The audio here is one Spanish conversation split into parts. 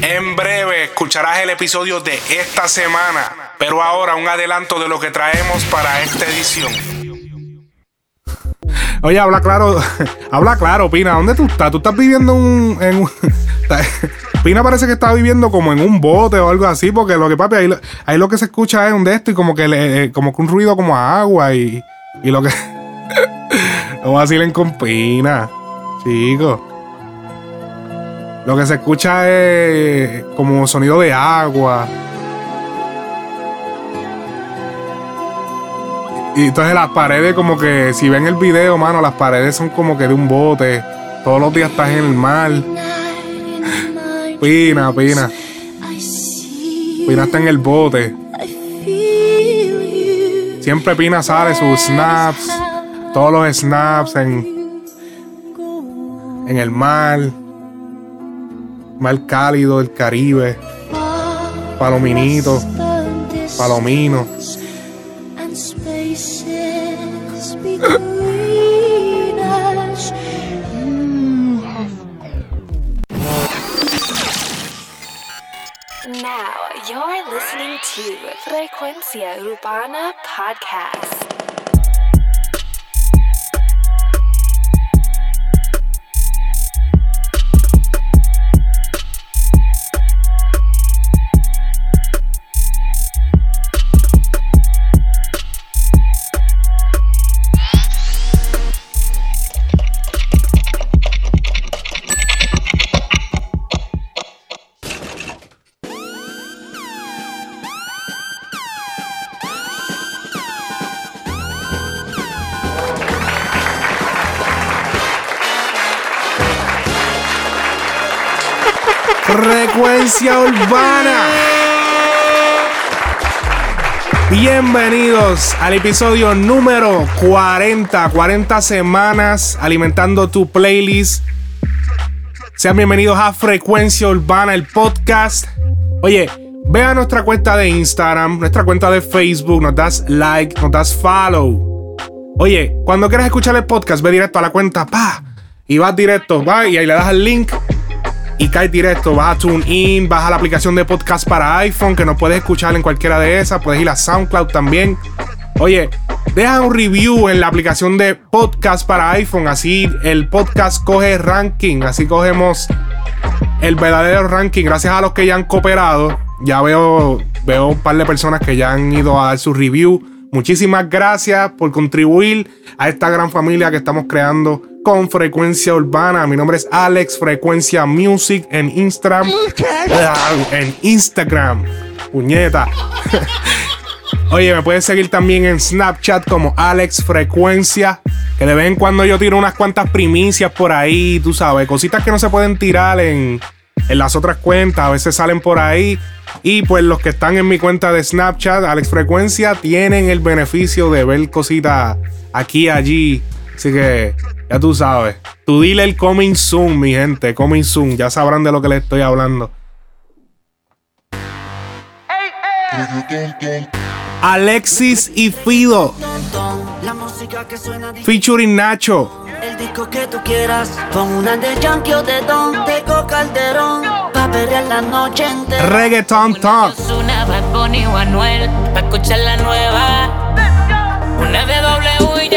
En breve escucharás el episodio de esta semana, pero ahora un adelanto de lo que traemos para esta edición. Oye, habla claro, habla claro, Pina. ¿Dónde tú estás? ¿Tú estás viviendo un, en un... Pina parece que está viviendo como en un bote o algo así, porque lo que papi, ahí, ahí lo que se escucha es un de esto y como que eh, como un ruido como agua y, y lo que... no vacilen con Pina, chicos. Lo que se escucha es como sonido de agua. Y entonces las paredes como que, si ven el video, mano, las paredes son como que de un bote. Todos los días estás en el mar. Pina, Pina. Pina está en el bote. Siempre Pina sale sus snaps. Todos los snaps en, en el mar. Mar cálido, el Caribe. Palominito. Palomino. Now you're listening to Frecuencia Urbana Podcast. Frecuencia Urbana. Bienvenidos al episodio número 40. 40 semanas alimentando tu playlist. Sean bienvenidos a Frecuencia Urbana, el podcast. Oye, ve a nuestra cuenta de Instagram, nuestra cuenta de Facebook, nos das like, nos das follow. Oye, cuando quieras escuchar el podcast, ve directo a la cuenta, pa, y vas directo, va, y ahí le das al link y cae directo. Vas a TuneIn, vas a la aplicación de podcast para iPhone que no puedes escuchar en cualquiera de esas. Puedes ir a SoundCloud también. Oye, deja un review en la aplicación de podcast para iPhone. Así el podcast coge ranking. Así cogemos el verdadero ranking. Gracias a los que ya han cooperado. Ya veo, veo un par de personas que ya han ido a dar su review. Muchísimas gracias por contribuir a esta gran familia que estamos creando con Frecuencia Urbana. Mi nombre es Alex Frecuencia Music en Instagram. En Instagram. Puñeta. Oye, me puedes seguir también en Snapchat como Alex Frecuencia. Que de vez en cuando yo tiro unas cuantas primicias por ahí, tú sabes, cositas que no se pueden tirar en, en las otras cuentas. A veces salen por ahí. Y pues los que están en mi cuenta de Snapchat, Alex Frecuencia, tienen el beneficio de ver cositas aquí y allí. Así que ya tú sabes. Tu dile el coming soon, mi gente. Coming soon. Ya sabrán de lo que les estoy hablando. Alexis y Fido. Featuring Nacho. El disco que tú quieras, una de Yankee o de Don, Teco Calderón, pa' perrear la noche entera. Reggaeton Talk. Una Bad Bunny o Anuel, pa' escuchar la nueva. Una de W y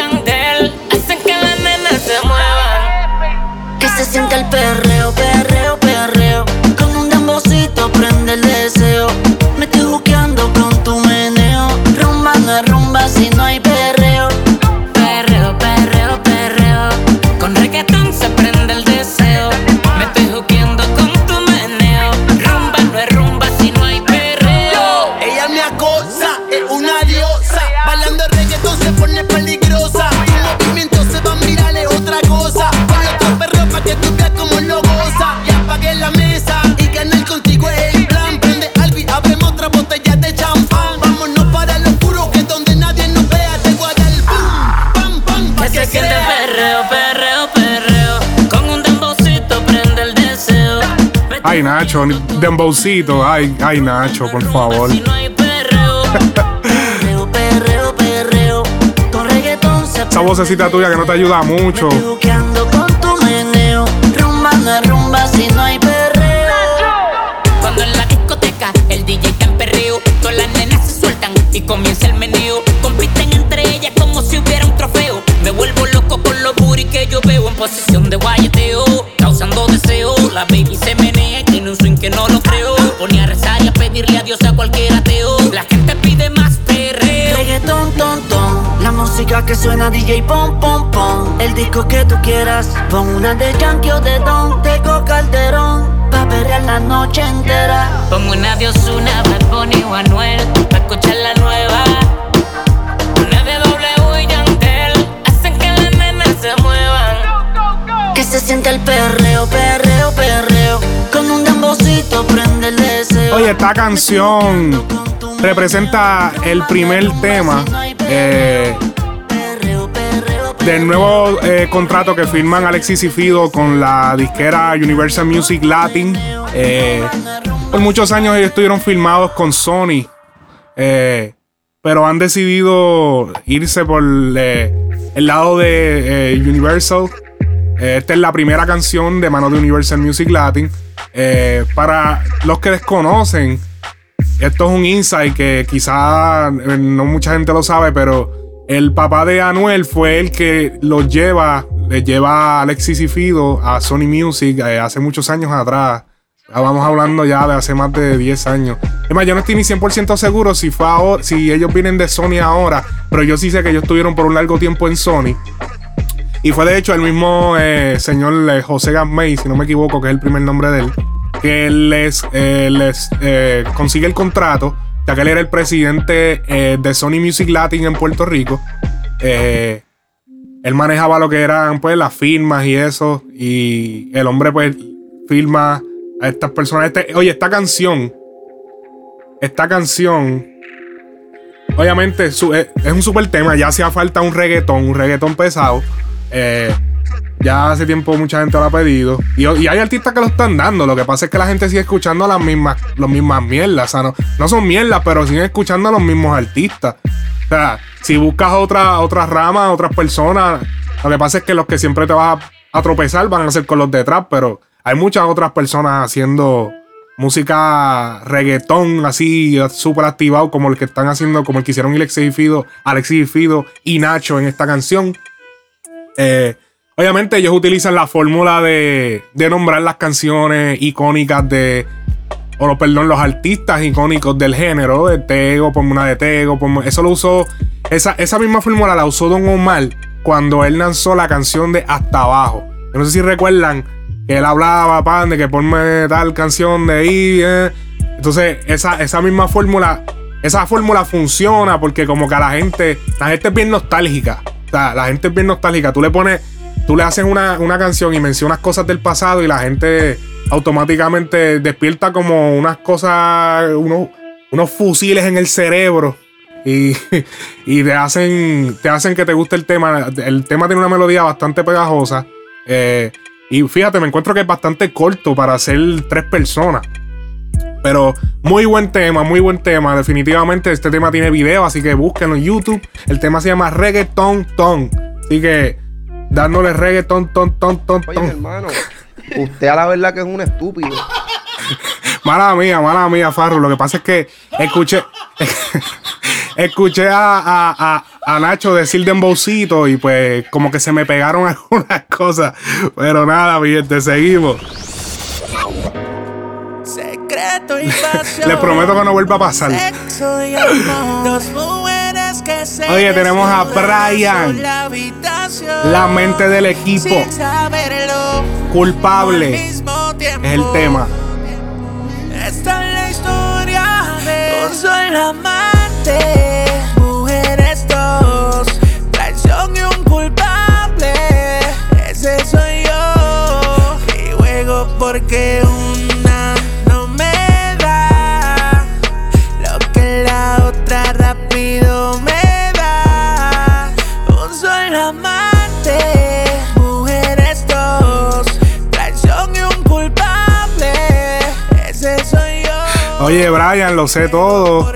se sienta el perreo, perreo, perreo. Con un dembocito prende el deseo. Me estoy juqueando con tu meneo. Rumba no es rumba si no hay perreo. Perreo, perreo, perreo. Con reggaetón Ay, Nacho, Dembowcito. Ay, ay, Nacho, por favor. Si no Esa vocecita tuya que no te ayuda mucho. Cuando en la discoteca el DJ está en perreo, todas las nenas se sueltan y comienza el meneo. Compiten entre ellas como si hubiera un trofeo. Me vuelvo loco con los booty que yo veo en posición. A pedirle a cualquier ateo. La gente pide más perreo. Reggaetón, ton, ton. La música que suena DJ pom, pom, pom. El disco que tú quieras. Pon una de Yankee o de Don. Tego Calderón. Pa' perrear la noche entera. Pongo una de Ozuna, Bad Bunny o Anuel Pa' escuchar la nueva Una de W y Yantel Hacen que las nenas se muevan Que se siente el perreo, perreo, perreo. Oye, esta canción representa el primer tema eh, del nuevo eh, contrato que firman Alexis y Fido con la disquera Universal Music Latin. Eh, por muchos años ellos estuvieron filmados con Sony, eh, pero han decidido irse por el lado de Universal. Esta es la primera canción de mano de Universal Music Latin. Eh, para los que desconocen, esto es un insight que quizá eh, no mucha gente lo sabe, pero el papá de Anuel fue el que los lleva, le lleva a Alexis y Fido a Sony Music eh, hace muchos años atrás. Vamos hablando ya de hace más de 10 años. Es más, yo no estoy ni 100% seguro si fue si ellos vienen de Sony ahora, pero yo sí sé que ellos estuvieron por un largo tiempo en Sony. Y fue de hecho el mismo eh, señor eh, José Gamay, si no me equivoco, que es el primer nombre de él, que les, eh, les consigue el contrato, ya que él era el presidente de Sony Music Latin en Puerto Rico. Él manejaba lo que eran pues las firmas y eso. Y el hombre pues firma a estas personas. Este- oye, esta canción. Esta canción. Obviamente es un super tema. Ya hacía falta un reggaetón, un reggaetón pesado. Eh, ya hace tiempo mucha gente lo ha pedido. Y, hay artistas que lo están dando. Lo que pasa es que la gente sigue escuchando las mismas, las mismas mierdas. O sea, no, no son mierdas, pero siguen escuchando a los mismos artistas. O sea, si buscas otra, otra rama, otras personas, lo que pasa es que los que siempre te vas a, a tropezar van a ser con los de trap, pero hay muchas otras personas haciendo música reggaetón así súper activado como el que están haciendo, como el que hicieron Alexis y Fido, Alexis y Fido y Nacho en esta canción. Eh, obviamente ellos utilizan la fórmula de, de nombrar las canciones icónicas de, o perdón, los artistas icónicos del género, de Tego, ponme una de Tego, eso lo usó, esa, esa misma fórmula la usó Don Omar cuando él lanzó la canción de Hasta Abajo. No sé si recuerdan que él hablaba, pan, de que ponme tal canción de ahí, eh. Entonces, esa, esa misma fórmula, esa fórmula funciona porque como que a la gente, la gente es bien nostálgica. La gente es bien nostálgica. Tú le pones, tú le haces una, una canción y mencionas cosas del pasado y la gente automáticamente despierta como unas cosas, unos, unos fusiles en el cerebro. Y, y te hacen te hacen que te guste el tema. El tema tiene una melodía bastante pegajosa. Eh, y fíjate, me encuentro que es bastante corto para ser tres personas. Pero muy buen tema, muy buen tema. Definitivamente este tema tiene video, así que búsquenlo en YouTube. El tema se llama Reggaeton Ton. Así que dándole reggaeton ton ton ton Oye, ton. hermano, usted a la verdad que es un estúpido. Mala mía, mala mía, Farro. Lo que pasa es que escuché. escuché a, a- a- a Nacho decir Dembowcito y pues como que se me pegaron algunas cosas. Pero nada, mi gente, seguimos. Secreto y pasión. Les prometo que no vuelva a pasar. Oye, tenemos a Brian, la mente del equipo. Culpable es el tema. Esta es la historia de soy la amante, Oye, Brian, lo sé todo.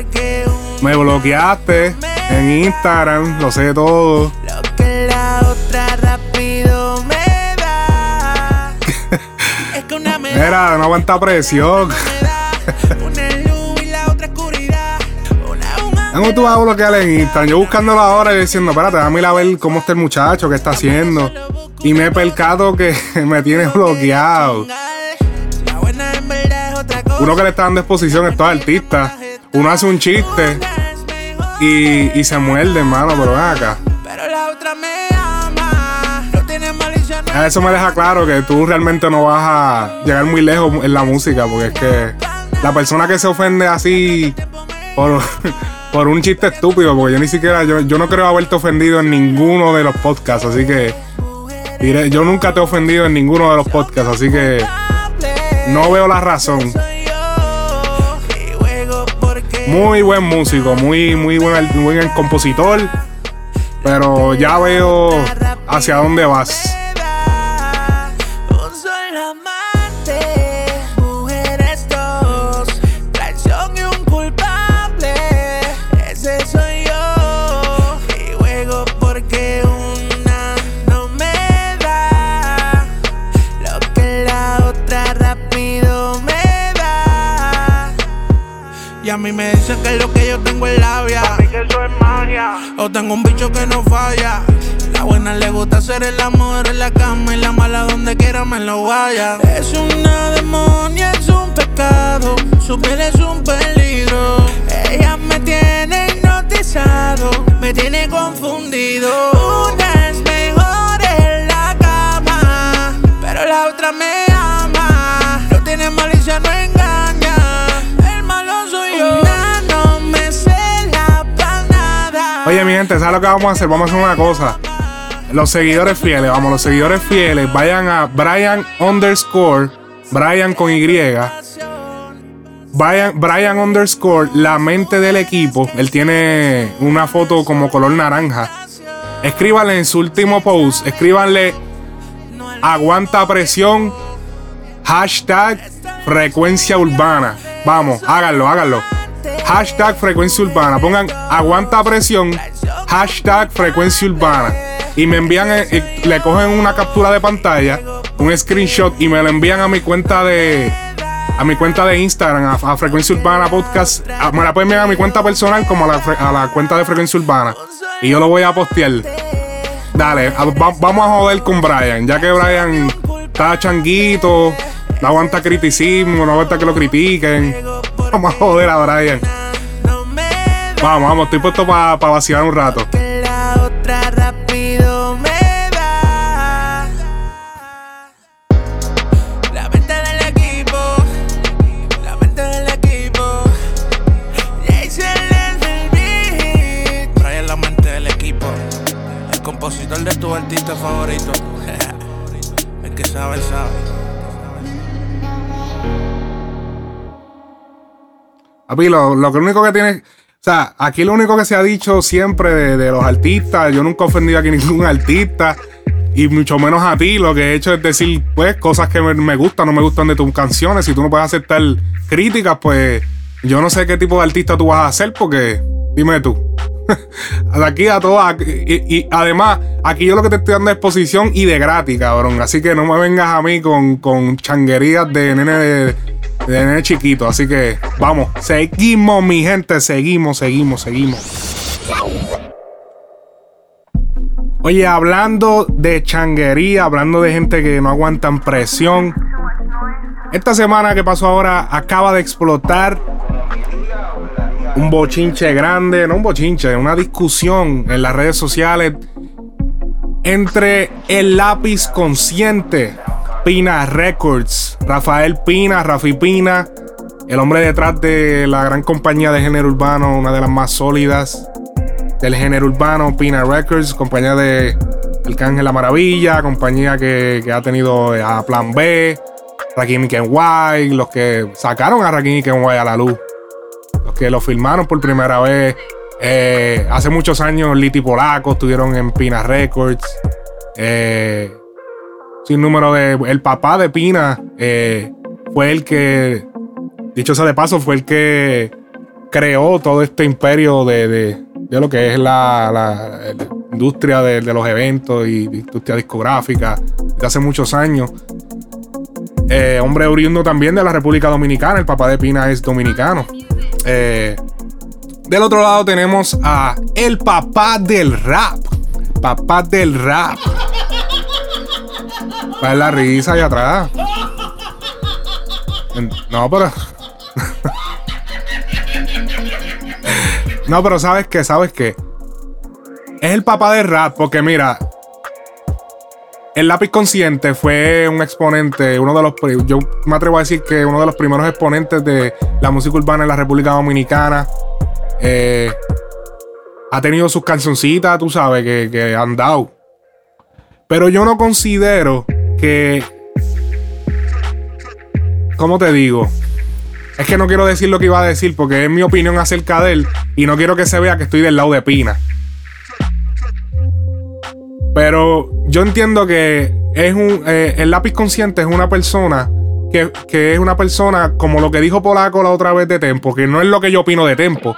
Me bloqueaste en Instagram, lo sé todo. Lo que la otra rápido me da. es que una me Mira, no aguanta presión. ¿Cómo tú vas a bloquear en Instagram? Yo buscándolo ahora y diciendo, espérate, dame a ver cómo está el muchacho, qué está haciendo. Y me he percado que me tiene bloqueado. Uno que le está dando exposición a estos artistas, uno hace un chiste y, y se muerde, hermano, pero ven acá. Pero la otra me ama. No tiene malicia, no Eso me deja claro que tú realmente no vas a llegar muy lejos en la música, porque es que la persona que se ofende así por, por un chiste estúpido, porque yo ni siquiera, yo, yo no creo haberte ofendido en ninguno de los podcasts, así que diré, yo nunca te he ofendido en ninguno de los podcasts, así que no veo la razón. Muy buen músico, muy, muy buen, buen compositor, pero ya veo hacia dónde vas. Y a mí me dicen que lo que yo tengo es labia. que eso es magia. O tengo un bicho que no falla. La buena le gusta hacer el amor en la cama y la mala donde quiera me lo vaya. Es una demonia, es un pecado. Su piel es un peligro. Ella me tiene hipnotizado, me tiene confundido. Una es mejor en la cama, pero la otra me ama. No tiene malicia, no engaña. Gente, ¿sabes lo que vamos a hacer? Vamos a hacer una cosa. Los seguidores fieles, vamos, los seguidores fieles, vayan a Brian underscore, Brian con Y. Brian, Brian underscore, la mente del equipo. Él tiene una foto como color naranja. Escríbanle en su último post, escríbanle aguanta presión, hashtag frecuencia urbana. Vamos, háganlo, háganlo. Hashtag frecuencia urbana. Pongan aguanta presión, hashtag frecuencia urbana. Y me envían, eh, eh, le cogen una captura de pantalla, un screenshot y me lo envían a mi cuenta de, a mi cuenta de Instagram, a, a Frecuencia Urbana Podcast. A- me la pueden enviar a mi cuenta personal como a la, cuenta de Frecuencia Urbana. Y yo lo voy a postear. Dale, vamos a joder con Brian, ya que Brian está changuito, no aguanta criticismo, no aguanta que lo critiquen. Vamos a joder a Brian. Vamos, vamos, estoy puesto para vacilar un rato. que la otra rápido me da. La mente del equipo, la mente del equipo. Jason es el beat. Brian la mente del equipo, el compositor de tu artista favorito. el que sabe, sabe. Papi, lo, lo único que tiene. O sea, aquí lo único que se ha dicho siempre de, de los artistas, yo nunca he ofendido aquí a ningún artista, y mucho menos a ti. Lo que he hecho es decir, pues, cosas que me, gustan, no me gustan de tus canciones. Si tú no puedes aceptar críticas, pues, yo no sé qué tipo de artista tú vas a hacer, porque, dime tú. De aquí a todas. Y, y además, aquí yo lo que te estoy dando es exposición y de gratis, cabrón. Así que no me vengas a mí con, con changuerías de nene de, chiquito. Así que vamos, seguimos, mi gente. Seguimos, seguimos, seguimos. Oye, hablando de changuería, hablando de gente que no aguantan presión. Esta semana que pasó ahora acaba de explotar un bochinche grande, no un bochinche, una discusión en las redes sociales entre el lápiz consciente, Pina Records, Rafael Pina, Rafi Pina, el hombre detrás de la gran compañía de género urbano, una de las más sólidas del género urbano, Pina Records, compañía de Arcángel La Maravilla, compañía que, ha tenido a Plan B, Rakim y Kenway, los que sacaron a Rakim y Kenway a la luz los que lo filmaron por primera vez. Eh, hace muchos años, Liti Polaco estuvieron en Pina Records. Eh, sin número de. El papá de Pina eh, fue el que, dicho sea de paso, fue el que creó todo este imperio de, de- de lo que es la, la- industria de, de los eventos y industria discográfica de hace muchos años. Eh, hombre oriundo también de la República Dominicana. El papá de Pina es dominicano. Eh, del otro lado tenemos a el papá del rap. Papá del rap. La risa allá atrás? No, pero. no, pero sabes qué sabes qué Es el papá de rap, porque mira. El lápiz consciente fue un exponente, uno de los. Yo me atrevo a decir que uno de los primeros exponentes de la música urbana en la República Dominicana. Eh, ha tenido sus cancioncitas, tú sabes, que han dado. Pero yo no considero que. ¿Cómo te digo? Es que no quiero decir lo que iba a decir porque es mi opinión acerca de él y no quiero que se vea que estoy del lado de Pina. Pero yo entiendo que es un. eh, el lápiz consciente es una persona que, que es una persona como lo que dijo Polaco la otra vez de Tempo, que no es lo que yo opino de Tempo.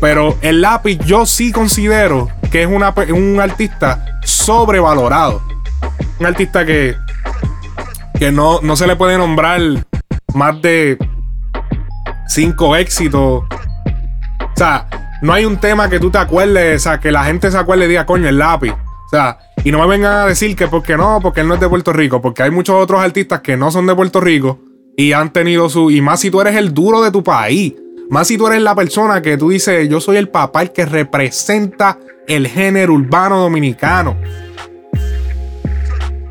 Pero el lápiz yo sí considero que es una un artista sobrevalorado. Un artista que, que no, no se le puede nombrar más de cinco éxitos. O sea, no hay un tema que tú te acuerdes, o sea, que la gente se acuerde y diga, coño, el lápiz. O sea, y no me vengan a decir que porque no, porque él no es de Puerto Rico, porque hay muchos otros artistas que no son de Puerto Rico y han tenido su. Y más si tú eres el duro de tu país. Más si tú eres la persona que tú dices, yo soy el papá, el que representa el género urbano dominicano.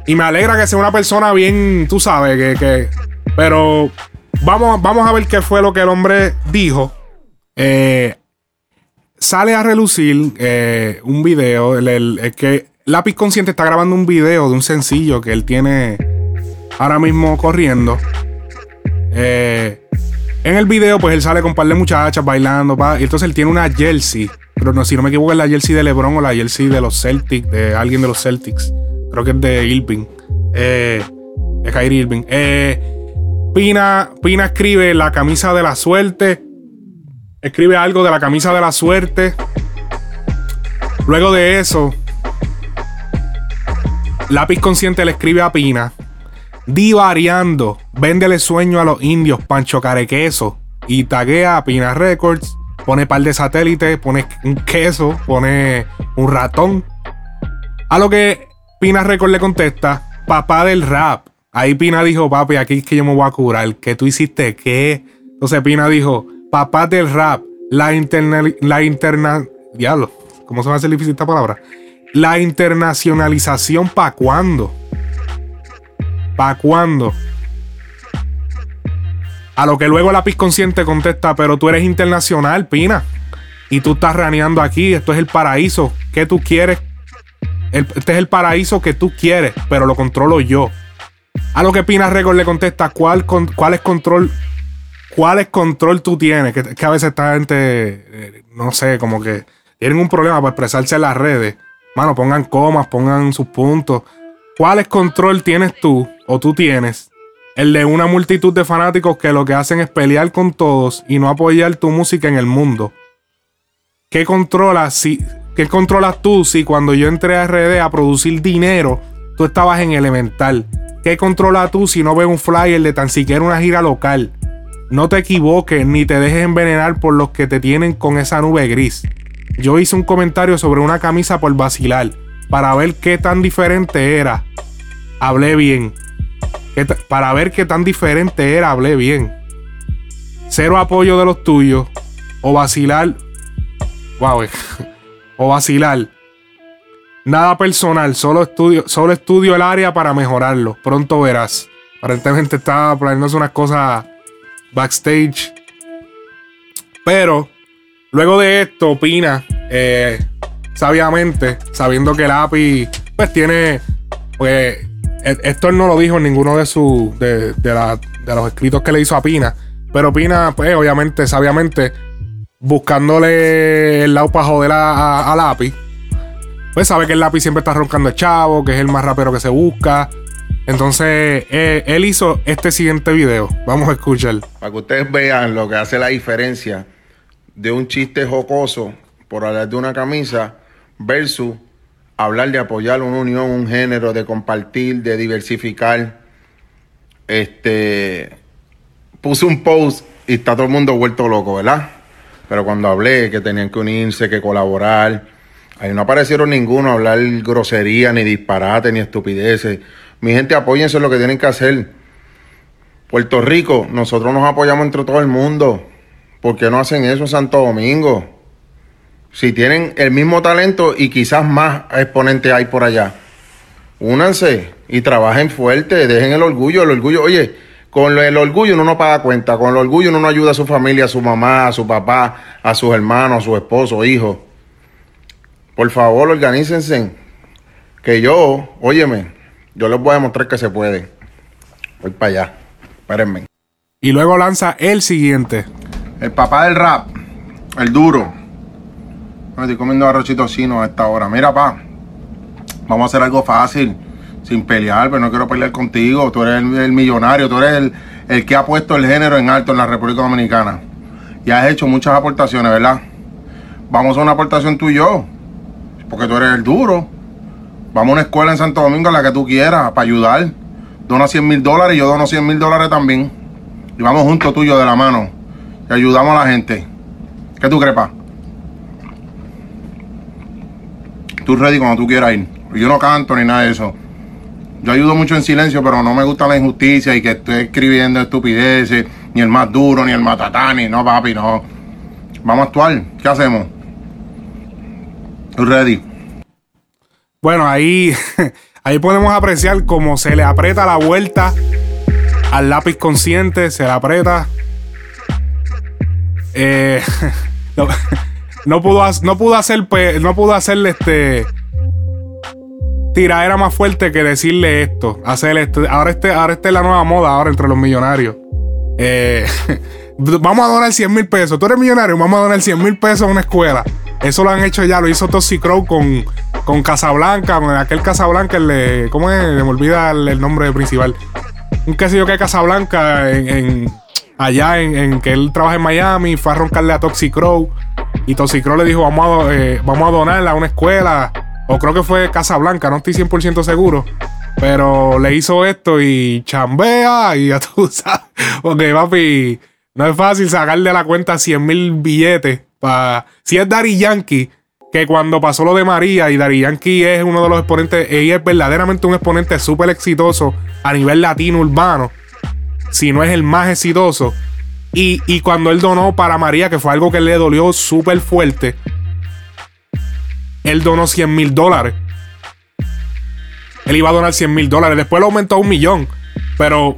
Y me alegra que sea una persona bien, tú sabes, que. que- pero vamos, vamos a ver qué fue lo que el hombre dijo. Eh, sale a relucir eh, un video. El, el- que Lápiz Consciente está grabando un video de un sencillo que él tiene ahora mismo corriendo. Eh, en el video, pues él sale con un par de muchachas bailando. y entonces él tiene una jersey. Pero no, si no me equivoco, es la jersey de LeBron o la jersey de los Celtics, de alguien de los Celtics. Creo que es de Irving. Eh, de Kyrie Irving. Eh, Pina, Pina escribe la camisa de la suerte. Escribe algo de la camisa de la suerte. Luego de eso, Lápiz Consciente le escribe a Pina. Divariando, véndele sueño a los indios, Pancho Carequeso. Y taguea a Pina Records. Pone par de satélites, pone un queso, pone un ratón. A lo que Pina Records le contesta, papá del rap. Ahí Pina dijo, papi, aquí es que yo me voy a curar. ¿Qué tú hiciste? ¿Qué? Entonces Pina dijo, papá del rap, la interna... La interna diablo, ¿cómo se va a hacer difícil esta palabra? La internacionalización, ¿pa' cuándo? ¿Pa' cuándo? A lo que luego Lápiz Consciente contesta, pero tú eres internacional, Pina. Y tú estás raneando aquí, esto es el paraíso. ¿Qué tú quieres? Este es el paraíso que tú quieres, pero lo controlo yo. A lo que Pina Record le contesta, ¿cuál, es control? ¿Cuál es control tú tienes? Que, que a veces esta gente, eh, no sé, como que tienen un problema para expresarse en las redes. Mano, pongan comas, pongan sus puntos. ¿Cuál es control tienes tú o tú tienes? El de una multitud de fanáticos que lo que hacen es pelear con todos y no apoyar tu música en el mundo. ¿Qué controlas si qué controlas tú si cuando yo entré a RD a producir dinero, tú estabas en Elemental? ¿Qué controlas tú si no ves un flyer de tan siquiera una gira local? No te equivoques ni te dejes envenenar por los que te tienen con esa nube gris. Yo hice un comentario sobre una camisa por vacilar para ver qué tan diferente era. Hablé bien. ¿Qué ta- para ver qué tan diferente era, hablé bien. Cero apoyo de los tuyos. O vacilar. Wow. O vacilar. Nada personal, solo estudio, solo estudio el área para mejorarlo. Pronto verás. Aparentemente estaba planeándose unas cosas backstage. Pero luego de esto, opina eh, sabiamente, sabiendo que el API pues tiene. Pues esto él no lo dijo en ninguno de sus. De, de de los escritos que le hizo a Pina. Pero Pina, pues obviamente, sabiamente, buscándole el lado para joder a, a- API. Pues sabe que el lápiz siempre está roncando el chavo, que es el más rapero que se busca. Entonces, eh, él hizo este siguiente video. Vamos a escuchar. Para que ustedes vean lo que hace la diferencia de un chiste jocoso por hablar de una camisa versus hablar de apoyar una unión, un género, de compartir, de diversificar. Este puse un post y está todo el mundo vuelto loco, ¿verdad? Pero cuando hablé que tenían que unirse, que colaborar, ahí no aparecieron ninguno a hablar grosería, ni disparate, ni estupideces. Mi gente, apóyense en lo que tienen que hacer. Puerto Rico, nosotros nos apoyamos entre todo el mundo. ¿Por qué no hacen eso en Santo Domingo? si tienen el mismo talento y quizás más exponentes hay por allá, únanse y trabajen fuerte, dejen el orgullo, el orgullo, oye, con el orgullo uno no paga cuenta, con el orgullo uno no ayuda a su familia, a su mamá, a su papá, a sus hermanos, a su esposo, hijo. Por favor, organícense. Que yo, óyeme, yo les voy a demostrar que se puede. Voy para allá. Espérenme. Y luego lanza el siguiente. El papá del rap, el duro. Me estoy comiendo arrocito chino a esta hora. Mira, pa, vamos a hacer algo fácil, sin pelear, pero no quiero pelear contigo. Tú eres el, millonario, tú eres el, el que ha puesto el género en alto en la República Dominicana. Y has hecho muchas aportaciones, ¿verdad? Vamos a una aportación tú y yo, porque tú eres el duro. Vamos a una escuela en Santo Domingo, la que tú quieras, para ayudar. Dona 100 mil dólares y yo dono 100 mil dólares también. Y vamos juntos tú y yo de la mano. Y ayudamos a la gente. ¿Qué tú crees, pa? Tú ready cuando tú quieras ir. Yo no canto ni nada de eso. Yo ayudo mucho en silencio, pero no me gusta la injusticia y que esté escribiendo estupideces, ni el más duro, ni el matatani. No, papi, no. Vamos a actuar. ¿Qué hacemos? Ready. Bueno, ahí, ahí podemos apreciar cómo se le aprieta la vuelta al lápiz consciente, se le aprieta. Eh, no, no pudo, no pudo hacer, no pudo hacerle este tiradera más fuerte que decirle esto. Hacer este, ahora este, ahora este es la nueva moda ahora entre los millonarios. Eh, vamos a donar 100 mil pesos. Tú eres millonario, vamos a donar 100 mil pesos a una escuela. Eso lo han hecho ya, lo hizo Toxic Crow con, con Casablanca, con aquel Casablanca, el de, ¿cómo es? Me olvida el, nombre principal. Un quesillo que es Casablanca en, en- allá en, que él trabaja en Miami, fue a roncarle a Toxic. Y Toxic le dijo, vamos a, eh, vamos a donarla a una escuela. O creo que fue Casablanca, no estoy 100% seguro. Pero le hizo esto y chambea y ya tú sabes. Porque, papi, no es fácil sacarle a la cuenta 100 mil billetes. Si es Dari Yankee, que cuando pasó lo de María y Dari Yankee es uno de los exponentes, ella es verdaderamente un exponente súper exitoso a nivel latino urbano, si no es el más exitoso. Y, y cuando él donó para María, que fue algo que le dolió súper fuerte, él donó 100 mil dólares. Él iba a donar 100 mil dólares. Después lo aumentó a un millón. Pero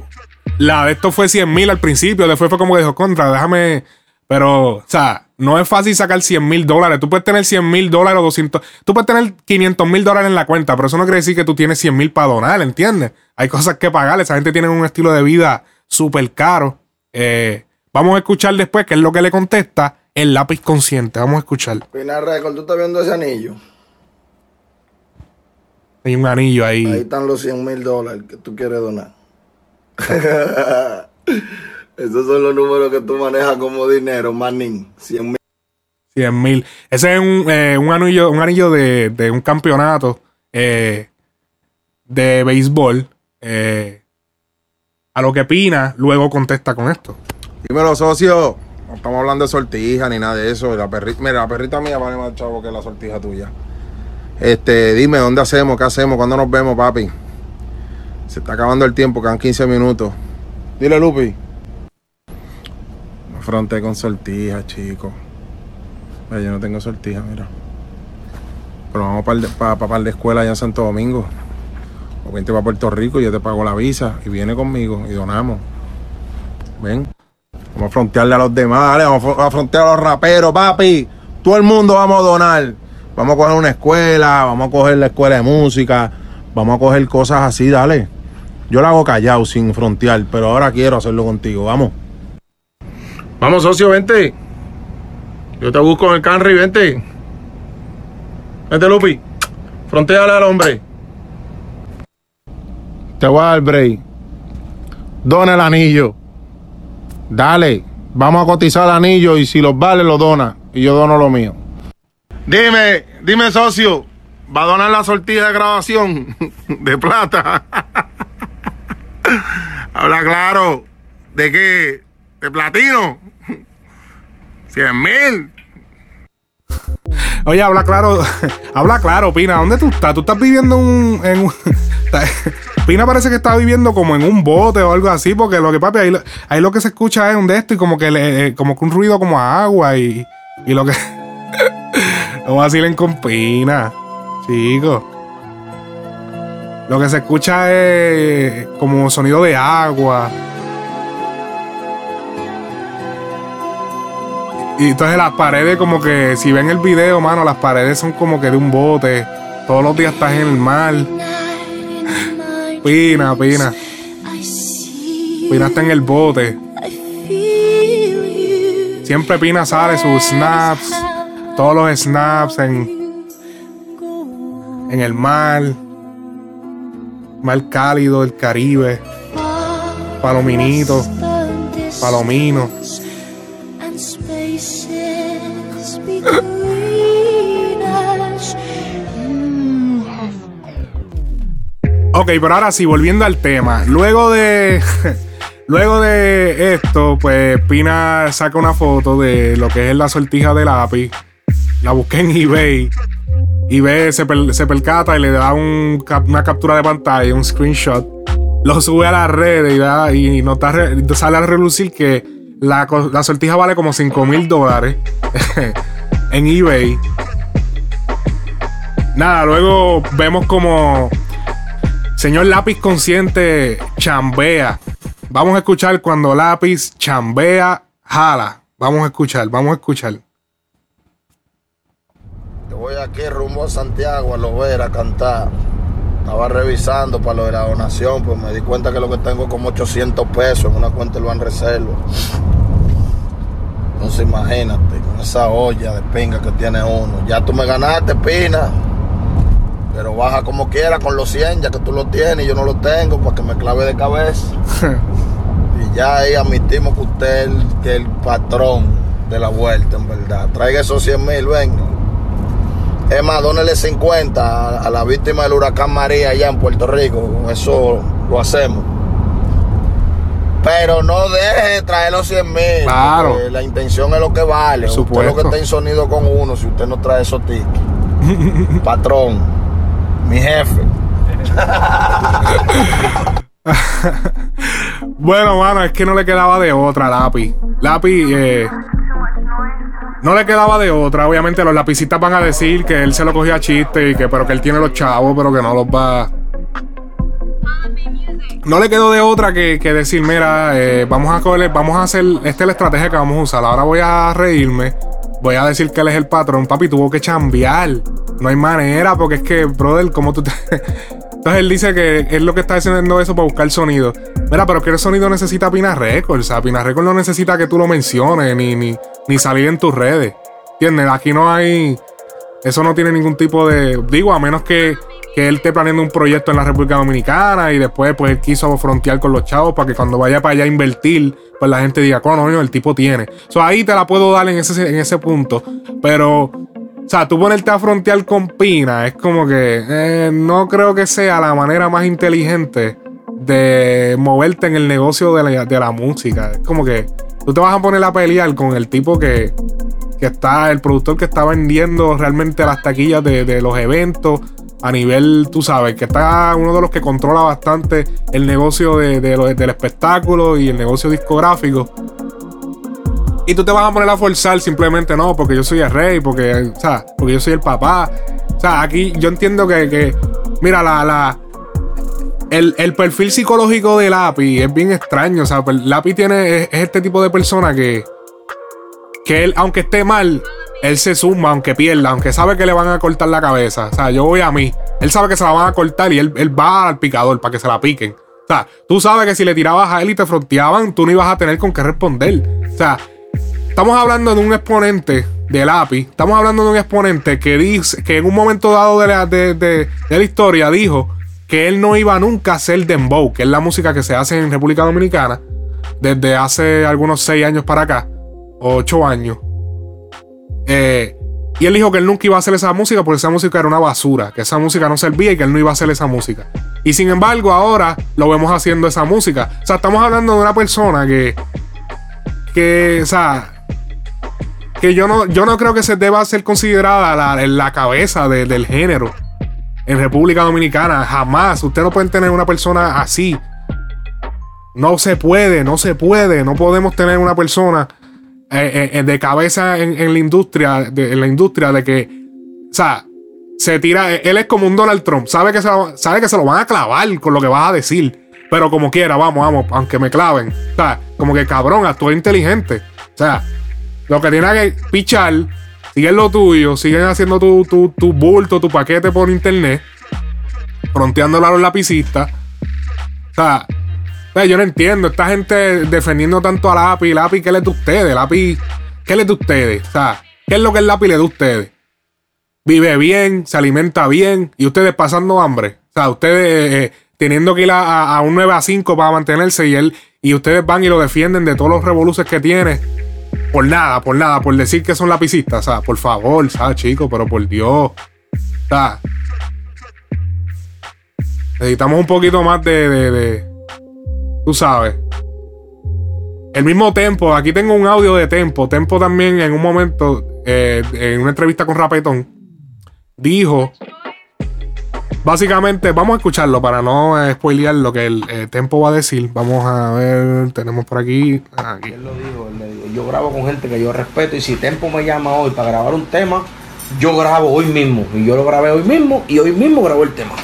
la de esto fue 100 mil al principio. Después fue como que dijo, contra, déjame. Pero, o sea, no es fácil sacar 100 mil dólares. Tú puedes tener 100 mil dólares o 200. Tú puedes tener 500 mil dólares en la cuenta, pero eso no quiere decir que tú tienes 100 mil para donar, ¿entiendes? Hay cosas que pagar. Esa gente tiene un estilo de vida súper caro. Eh, vamos a escuchar después qué es lo que le contesta el lápiz consciente. Vamos a escuchar. Pinar Record, ¿tú estás viendo ese anillo? Hay un anillo Ahí ahí. están los 100 mil dólares que tú quieres donar. Esos son los números que tú manejas como dinero, manín. 100 mil. 100 mil. Ese es un, eh, un anillo, un anillo de, de un campeonato eh, de béisbol. eh, a lo que Pina luego contesta con esto. Dímelo, socio. No estamos hablando de sortija ni nada de eso. La perrita, mira, la perrita mía vale más chavo que la sortija tuya. Este, dime, ¿dónde hacemos? ¿Qué hacemos? ¿Cuándo nos vemos, papi? Se está acabando el tiempo, quedan 15 minutos. Dile, Lupi. Me afronté con sortija, chico. Mira, yo no tengo sortija, mira. Pero vamos para pa, pa, par de escuela allá en Santo Domingo. O vente para Puerto Rico y yo te pago la visa. Y viene conmigo y donamos. Ven. Vamos a frontearle a los demás, dale, vamos a fro- a frontear a los raperos, papi. Todo el mundo vamos a donar. Vamos a coger una escuela, vamos a coger la escuela de música, vamos a coger cosas así, dale. Yo lo hago callado, sin frontear, pero ahora quiero hacerlo contigo, vamos. Vamos, socio, vente. Yo te busco en el Canry, vente. Vente, Lupi. Fronteale al hombre. Te voy a dar break. Dona el anillo. Dale, vamos a cotizar el anillo y si los vale, lo dona. Y yo dono lo mío. Dime, dime, socio. ¿Va a donar la sortija de grabación de plata? Habla claro. ¿De qué? ¿De platino? ¿Cien mil? Oye, habla claro, habla claro, Pina. ¿Dónde tú estás? ¿Tú estás viviendo un, en un... Pina parece que está viviendo como en un bote o algo así, porque lo que papi, ahí, lo- ahí lo que se escucha es un de esto y como que le- eh, como que un ruido como a agua y, y lo que No vacilen con pina, chicos. Lo que se escucha es como sonido de agua. Y entonces las paredes como que, si ven el video, mano, las paredes son como que de un bote. Todos los días estás en el mar. Pina, Pina. Pina está en el bote. Siempre Pina sale sus snaps. Todos los snaps en, en el mar. Mar cálido del Caribe. Palominito. Palomino. Ok, pero ahora sí, volviendo al tema. Luego de. Luego de esto, pues Pina saca una foto de lo que es la sortija de lápiz. La busqué en eBay. eBay se, per- se percata y le da un una captura de pantalla, un screenshot. Lo sube a las redes y, da, y sale a relucir que la, la sortija vale como 5 mil dólares en eBay. Nada, luego vemos como Señor Lápiz Consciente chambea. Vamos a escuchar cuando Lápiz chambea, jala. Vamos a escuchar, vamos a escuchar. Yo voy aquí rumbo a Santiago a Lovera a cantar. Estaba revisando para lo de la donación, pues me di cuenta que lo que tengo es como 800 pesos en una cuenta del Banreserva. Entonces imagínate, con esa olla de pinga que tiene uno. Ya tú me ganaste, Pina. Pero baja como quiera con los 100, ya que tú lo tienes y yo no lo tengo, para que me clave de cabeza. y ya ahí admitimos que usted es el, que el patrón de la vuelta, en verdad. Traiga esos 100 mil, venga. Es más, dónele 50 a, a la víctima del huracán María allá en Puerto Rico. Con eso lo hacemos. Pero no deje de traer los 100 mil. Claro. porque La intención es lo que vale. Por Usted es lo que está en sonido con uno si usted no trae esos tickets. Patrón, mi jefe. Bueno, mano, es que no le quedaba de otra, Lápiz. Lápiz, eh, no le quedaba de otra. Obviamente, los lapicistas van a decir que él se lo cogió a chiste y que, pero que él tiene los chavos, pero que no los va. No le quedó de otra que, decir, mira, eh, vamos a cogerle- vamos a hacer, esta es la estrategia que vamos a usar. Ahora voy a reírme, voy a decir que él es el patrón. Papi, tuvo que chambear. No hay manera, porque es que, brother, como tú te... Entonces él dice que es lo que está haciendo eso para buscar sonido. Mira, pero que el sonido necesita Pina Records. O Pina Records no necesita que tú lo menciones ni, ni, ni salir en tus redes. ¿Entiendes? Aquí no hay. Eso no tiene ningún tipo de. Digo, a menos que, que él esté planeando un proyecto en la República Dominicana y después, pues él quiso frontear con los chavos para que cuando vaya para allá a invertir, pues la gente diga, coño, el tipo tiene. So, ahí te la puedo dar en ese, en ese punto. Pero. O sea, tú ponerte a frontear con Pina es como que eh, no creo que sea la manera más inteligente de moverte en el negocio de la, de la música. Es como que tú te vas a poner a pelear con el tipo que, que está, el productor que está vendiendo realmente las taquillas de, de los eventos a nivel, tú sabes, que está uno de los que controla bastante el negocio de, del espectáculo y el negocio discográfico. Y tú te vas a poner a forzar simplemente, no, porque yo soy el rey, porque, o sea, porque yo soy el papá. O sea, aquí yo entiendo que, que mira, la, la, el, el perfil psicológico de Lápiz es bien extraño. O sea, pues, Lápiz tiene, es, es este tipo de persona que, que él, aunque esté mal, él se suma, aunque pierda, aunque sabe que le van a cortar la cabeza. O sea, yo voy a mí. Él sabe que se la van a cortar y él, él va al picador para que se la piquen. O sea, tú sabes que si le tirabas a él y te fronteaban, tú no ibas a tener con qué responder. O sea, estamos hablando de un exponente de lápiz. Estamos hablando de un exponente que dice que en un momento dado de la, de, de- de la historia dijo que él no iba nunca a hacer dembow, que es la música que se hace en República Dominicana desde hace algunos seis años para acá, ocho años. Eh, y él dijo que él nunca iba a hacer esa música porque esa música era una basura, que esa música no servía y que él no iba a hacer esa música. Y sin embargo, ahora lo vemos haciendo esa música. O sea, estamos hablando de una persona que, que, o sea, que yo no, yo no creo que se deba ser considerada la, cabeza de- del género en República Dominicana. Jamás. Usted no puede tener una persona así. No se puede, no se puede. No podemos tener una persona eh, eh, eh, de cabeza en, la industria, de, en la industria de que o sea, se tira, él es como un Donald Trump, sabe que se, lo- sabe que se lo van a clavar con lo que vas a decir, pero como quiera, vamos, vamos, aunque me claven. O sea, como que cabrón, actúa inteligente. O sea, lo que tiene que pichar, siguen lo tuyo, siguen haciendo tu, tu, tu bulto, tu paquete por internet, fronteándolo a los lapicistas. O sea, o sea, yo no entiendo, esta gente defendiendo tanto a Lápiz, Lápiz, ¿qué le a ustedes? Lápiz, ¿qué le a ustedes? O sea, ¿qué es lo que el Lápiz le a ustedes? Vive bien, se alimenta bien y ustedes pasando hambre. O sea, ustedes eh, teniendo que ir a, un 9 a 5 para mantenerse y él y ustedes van y lo defienden de todos los revoluces que tiene. Por nada, por nada, por decir que son lapicistas. O sea, por favor, ¿sabes, chicos? Pero por Dios. O necesitamos un poquito más de, de- de- Tú sabes. El mismo Tempo, aquí tengo un audio de Tempo. Tempo también en un momento, eh, en una entrevista con Rapetón, dijo, básicamente, vamos a escucharlo para no eh, spoilear lo que el eh, Tempo va a decir. Vamos a ver, tenemos por aquí. ah, lo yo grabo con gente que yo respeto y si Tempo me llama hoy para grabar un tema, yo grabo hoy mismo. Y yo lo grabé hoy mismo y hoy mismo grabo el tema.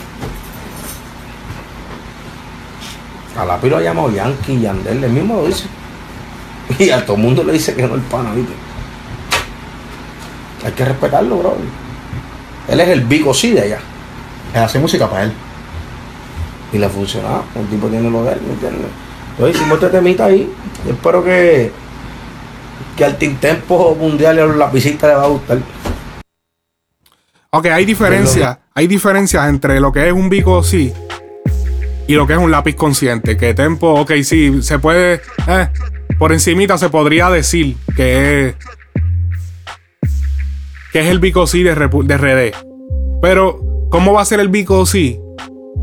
A la lo ha llamado Yankee, Yandel, él mismo lo dice. Y a todo el mundo le dice que no el pana, ¿viste? Hay que respetarlo, bro. Él es el Vico sí de allá. Él hace música para él. Y le ha funcionado. El tipo tiene lo de él, ¿me entiendes? Entonces hicimos este temita ahí. Yo espero que, que al Tintempo Mundial y a los lapicistas les va a gustar. Ok, hay diferencias. Hay diferencias entre lo que es un bico sí y lo que es un lápiz consciente. Que Tempo, ok, sí, se puede. eh, por encimita se podría decir que es. Que es el bico sí de, de RD. Pero, ¿cómo va a ser el bico sí?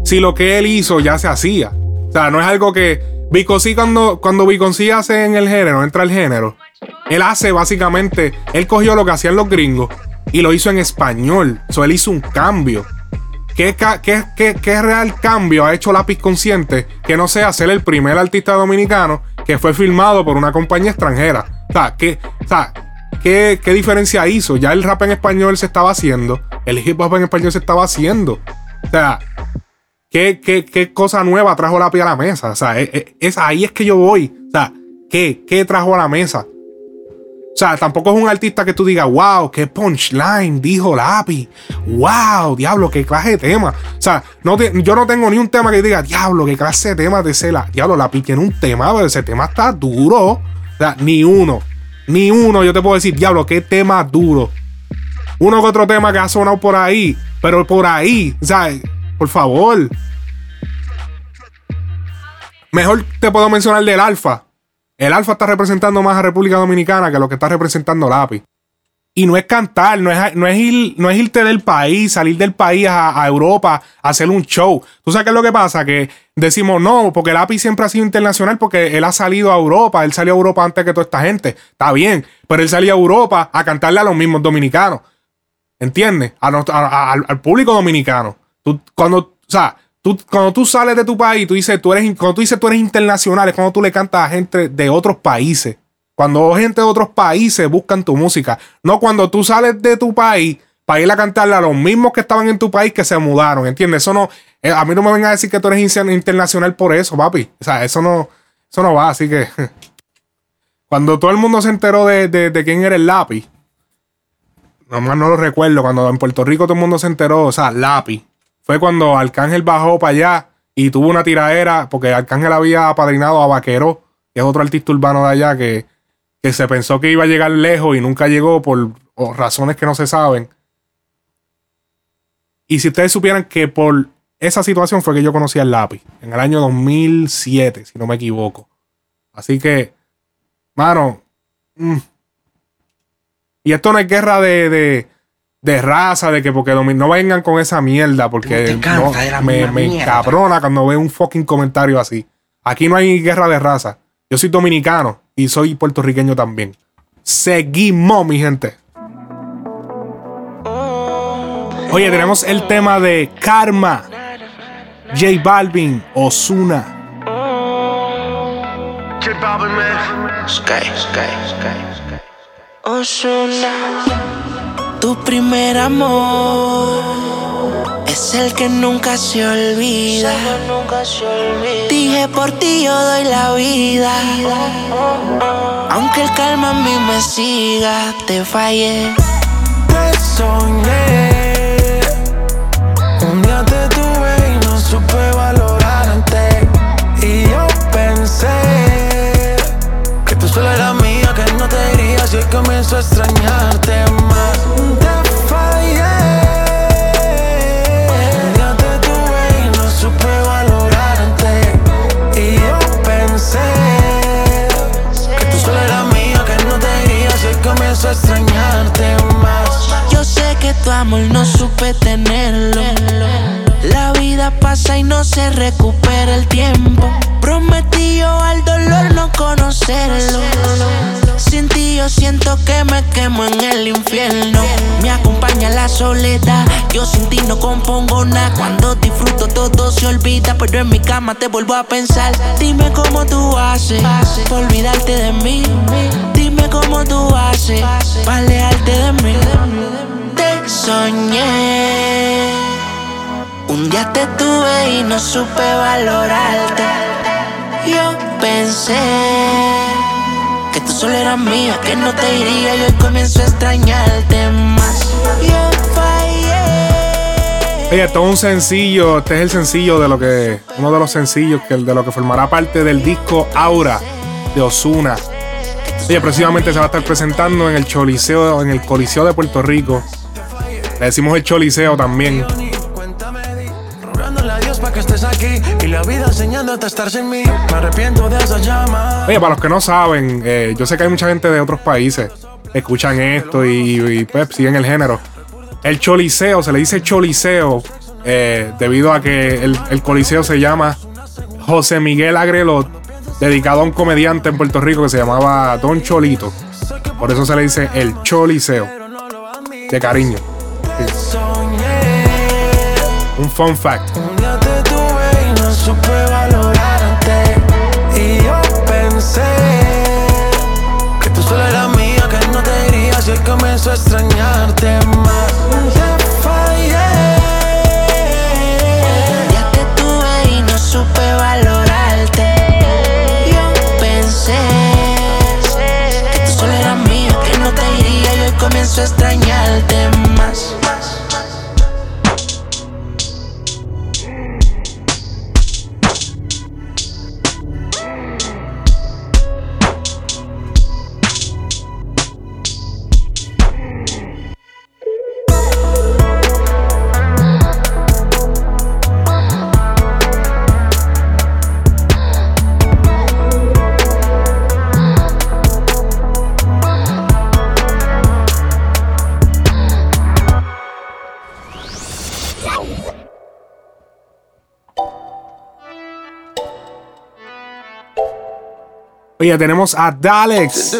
Si lo que él hizo ya se hacía. O sea, no es algo que. Sí, cuando, cuando sí hace en el género, entra el género. Él hace básicamente. Él cogió lo que hacían los gringos y lo hizo en español. O sea, él hizo un cambio. ¿Qué, qué- qué- real cambio ha hecho Lápiz Consciente que no sea ser el primer artista dominicano que fue filmado por una compañía extranjera? O sea, ¿qué, o sea, ¿qué, qué diferencia hizo? Ya el rap en español se estaba haciendo, el hip hop en español se estaba haciendo. O sea, ¿qué, qué, qué cosa nueva trajo Lápiz a la mesa? O sea, es, es- es- ahí es que yo voy. O sea, ¿qué, qué trajo a la mesa? O sea, tampoco es un artista que tú digas, wow, qué punchline dijo Lápiz. Wow, diablo, qué clase de tema. O sea, no yo no tengo ni un tema que diga, diablo, qué clase de tema de ese la. Diablo, Lápiz tiene un tema, pero ese tema está duro. O sea, ni uno. Ni uno, yo te puedo decir, diablo, qué tema duro. Uno que otro tema que ha sonado por ahí, pero por ahí, o sea, por favor. Mejor te puedo mencionar del Alfa. El Alfa está representando más a República Dominicana que lo que está representando Lápiz. Y no es cantar, no es, no es, ir, no es irte del país, salir del país a, Europa, a hacer un show. ¿Tú sabes qué es lo que pasa? Que decimos no, porque Lápiz siempre ha sido internacional porque él ha salido a Europa, él salió a Europa antes que toda esta gente. Está bien, pero él salió a Europa a cantarle a los mismos dominicanos. ¿Entiendes? A al público dominicano. Tú, cuando, o sea, cuando tú sales de tu país, tú dices, tú eres, cuando tú dices tú eres internacional, es cuando tú le cantas a gente de otros países. Cuando gente de otros países buscan tu música. No cuando tú sales de tu país para ir a cantarle a los mismos que estaban en tu país que se mudaron. ¿Entiendes? Eso no. eh, a mí no me venga a decir que tú eres in- internacional por eso, papi. O sea, eso no, eso no va. Así que. Cuando todo el mundo se enteró de, de- de quién era el lápiz. Nomás no lo recuerdo. Cuando en Puerto Rico todo el mundo se enteró. O sea, lápiz. Fue cuando Arcángel bajó para allá y tuvo una tiradera. Porque Arcángel había apadrinado a Vaquero, que es otro artista urbano de allá que, que se pensó que iba a llegar lejos y nunca llegó por razones que no se saben. Y si ustedes supieran que por esa situación fue que yo conocí al lápiz. En el año 2007, si no me equivoco. Así que, mano. mm. Y esto no es guerra de, de, de raza, de que porque no vengan con esa mierda, porque no, me, me mierda. encabrona cuando veo un fucking comentario así. Aquí no hay guerra de raza. Yo soy dominicano y soy puertorriqueño también. Seguimos, mi gente. Oye, tenemos el tema de Karma. J Balvin, Osuna. Sky, sky, sky, sky. Osuna. Tu primer amor es el que nunca se olvida. Dije por ti yo doy la vida. Aunque el calma a mí me siga, te fallé. Te soñé. Comienzo a extrañarte más. Te fallé. Día te tuve y no supe valorarte. Y yo pensé que tú solo eras mía, que no te irías hoy comienzo a extrañarte más. Yo sé que tu amor no supe tenerlo. La vida pasa y no se recupera el tiempo. Prometí yo al dolor no conocerlo. Sin ti yo siento que me quemo en el infierno. Me acompaña la soledad. Yo sin ti no compongo nada. Cuando disfruto todo se olvida. Pero en mi cama te vuelvo a pensar. Dime cómo tú haces olvidarte de mí. Dime cómo tú haces para alejarte de mí. Te soñé. Un día te tuve y no supe valorarte. Yo pensé tú solo eras mía, que no te iría y comienzo a extrañarte más. Yo fallé. Oye, esto es un sencillo. Este es el sencillo de lo que. Uno de los sencillos que, de lo que formará parte del disco Aura de Osuna. Oye, próximamente se va a estar presentando en el Choliseo, en el Coliseo de Puerto Rico. Le decimos el Choliseo también. Aquí y la vida enseñándote a estar sin mí. Me arrepiento de esa llama. Oye, para los que no saben, eh, yo sé que hay mucha gente de otros países que escuchan esto y, y, pues siguen el género. El Choliseo, se le dice Choliseo eh, debido a que el, el Coliseo se llama José Miguel Agrelot, dedicado a un comediante en Puerto Rico que se llamaba Don Cholito. Por eso se le dice el Choliseo. De cariño. Sí. Un fun fact. Comienzo a extrañarte más. Te fallé. Ya te tuve y no supe valorarte. Yo pensé que tú solo eras mía, que no te iría y hoy comienzo a extrañarte más. Oye, tenemos a Dalex,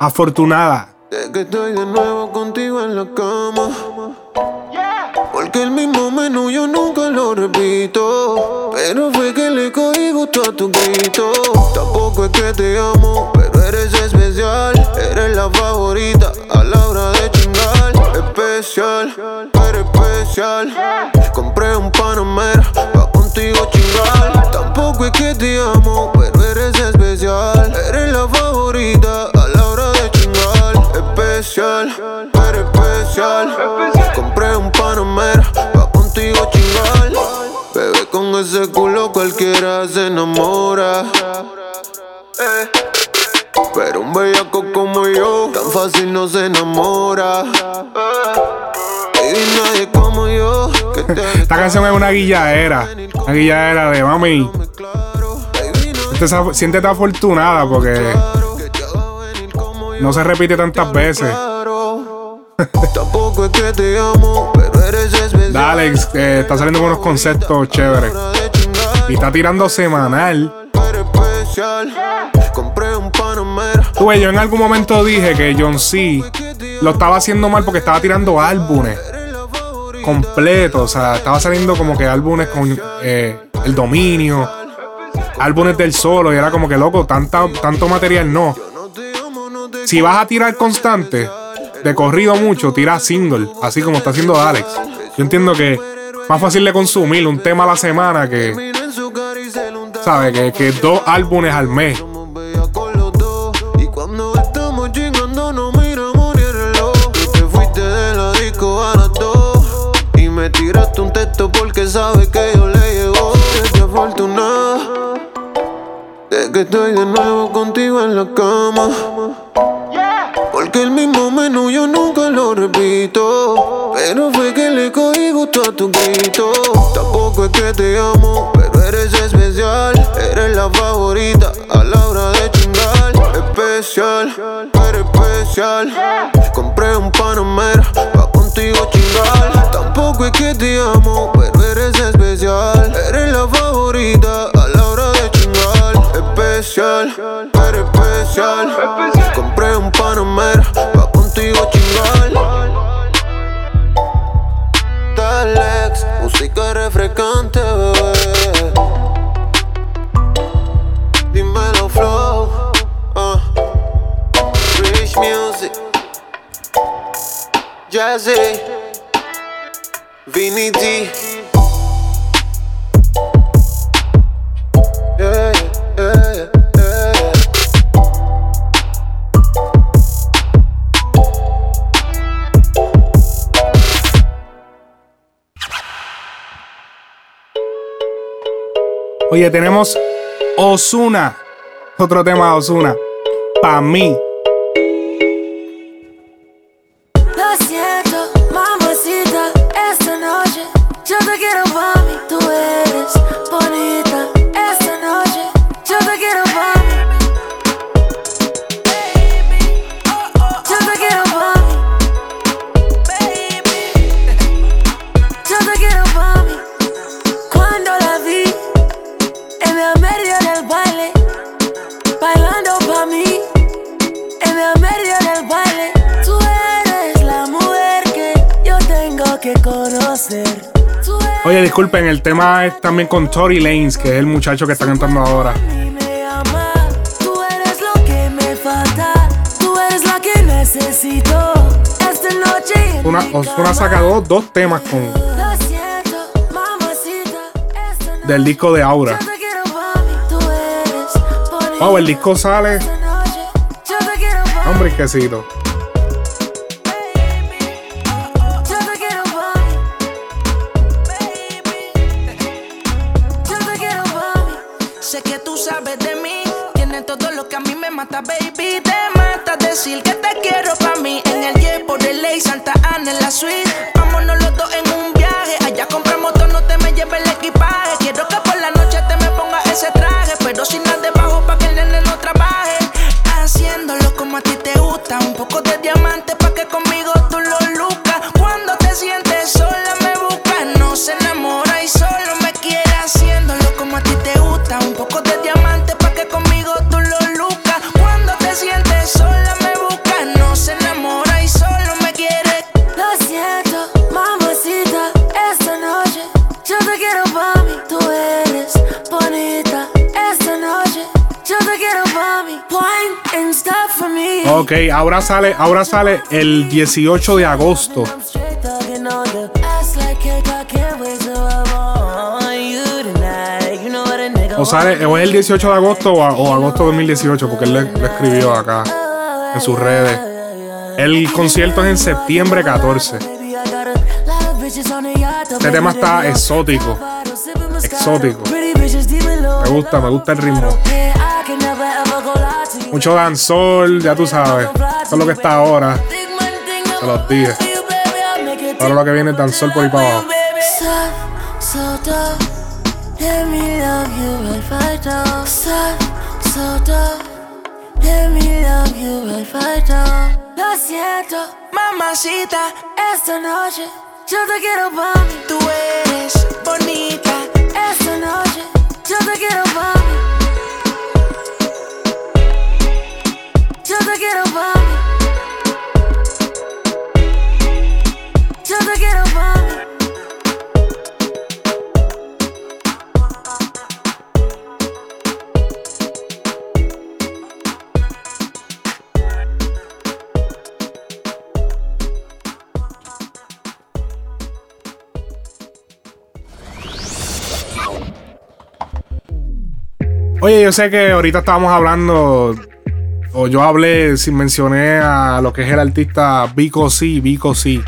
afortunada de que estoy de nuevo contigo en la cama. Porque el mismo menú yo nunca lo repito. Pero fue que le cogí gusto a tu grito. Tampoco es que te amo, pero eres especial. Eres la favorita a la hora de chingar. Especial, eres especial. Compré un Panamera pa' contigo chingar. Tampoco es que te amo, pero eres Eres la favorita a la hora de chingar. Especial, eres especial. Compré un Panamera pa' contigo chingar. Bebé, con ese culo cualquiera se enamora. Eh. Pero un bellaco como yo, tan fácil no se enamora. Y nadie como yo, Esta canción es una guillaera. Una guillaera de mami. Siéntete afortunada porque no se repite tantas veces. Tampoco es que te amo, pero eres especial. Eh, está saliendo con unos conceptos chéveres. Y está tirando semanal. Compré un ves, yo en algún momento dije que John C. lo estaba haciendo mal porque estaba tirando álbumes completos. O sea, estaba saliendo como que álbumes con eh, el dominio, álbumes del solo. Y era como que loco, tanta, tanto material no. Si vas a tirar constante, de corrido mucho, tira single, así como está haciendo Alex. Yo entiendo que más fácil de consumir un tema a la semana que, ¿sabes? Que, que dos álbumes al mes. Estoy de nuevo contigo en la cama. Porque el mismo menú yo nunca lo repito. Pero fue que le cogí gusto a tu grito. Tampoco es que te amo, pero eres especial. Eres la favorita a la hora de chingar. Especial, eres especial. Compré un Panamera pa' contigo chingar. Tampoco es que te amo, pero eres especial. Eres la favorita Especial, eres especial. Compré un Panamera pa' contigo chingar. Dalex, música refrescante, bebé. Dímelo, flow. ah. Rich music. Jazzy. Vinny D. Oye, tenemos Osuna. Otro tema de Osuna. Pa' mí. Oye, disculpen, el tema es también con Tory Lanez, que es el muchacho que está cantando ahora. Tú eres lo que me falta. Tú eres la que necesito. Esta noche. en Una, Osuna sacó dos temas con, del disco de Aura. Wow, el disco sale. Hombre, quesito. Ok, ahora sale, ahora sale el 18 de agosto. O sale o es el 18 de agosto o, o agosto 2018, porque él le, le escribió acá en sus redes. El concierto es en septiembre 14. Este tema está exótico. Exótico. Me gusta, me gusta el ritmo. Mucho danzol, ya tú sabes. Eso es lo que está ahora. Se los dije. Ahora lo que viene es danzol por ahí para abajo. Lo siento, Mamacita, esta noche yo te quiero pa' mí. tú eres bonita. Esta noche yo te quiero pa' te quiero papi. Yo te quiero papi. Oye, yo sé que ahorita estábamos hablando o yo hablé, si mencioné a lo que es el artista Vico C, Vico C.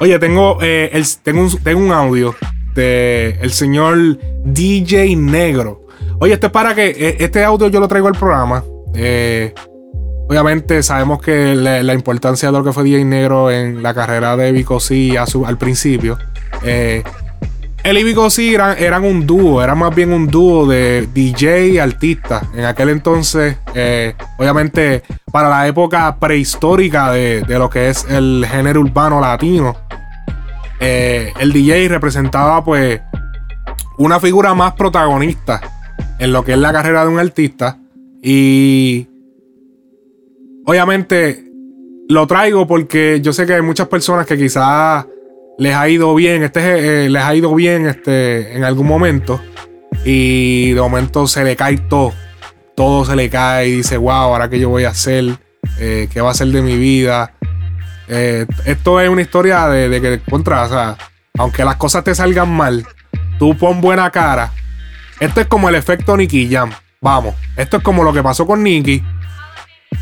Oye, tengo, eh, el- tengo, un, tengo un audio de el señor DJ Negro. Oye, esto es para que, eh, este audio yo lo traigo al programa. Eh, obviamente sabemos que la, importancia de lo que fue DJ Negro en la carrera de Vico C al principio. Él y C eran, eran un dúo, era más bien un dúo de DJ y artista. En aquel entonces, eh, obviamente, para la época prehistórica de, de lo que es el género urbano latino, eh, el DJ representaba pues una figura más protagonista en lo que es la carrera de un artista. Y obviamente lo traigo porque yo sé que hay muchas personas que quizás les ha ido bien, este eh, les ha ido bien este en algún momento y de momento se le cae todo, todo se le cae y dice, wow, ahora qué yo voy a hacer, Eh, qué va a ser de mi vida. Eh, esto es una historia de, de que contra, o sea, aunque las cosas te salgan mal, tú pon buena cara. Esto es como el efecto Nicky Jam. Vamos, esto es como lo que pasó con Nicky.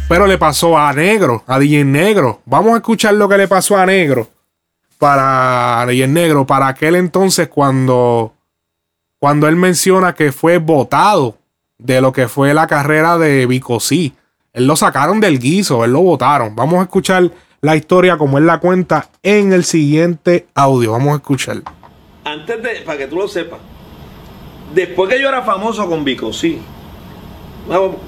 Pero le pasó a Negro, a DJ Negro. Vamos a escuchar lo que le pasó a Negro. Para DJ Negro, para aquel entonces cuando, cuando él menciona que fue votado de lo que fue la carrera de Vico C. Él lo sacaron del guiso, él lo votaron. Vamos a escuchar la historia como él la cuenta en el siguiente audio. Vamos a escuchar. Antes de, para que tú lo sepas, después que yo era famoso con Vico, sí. Bueno,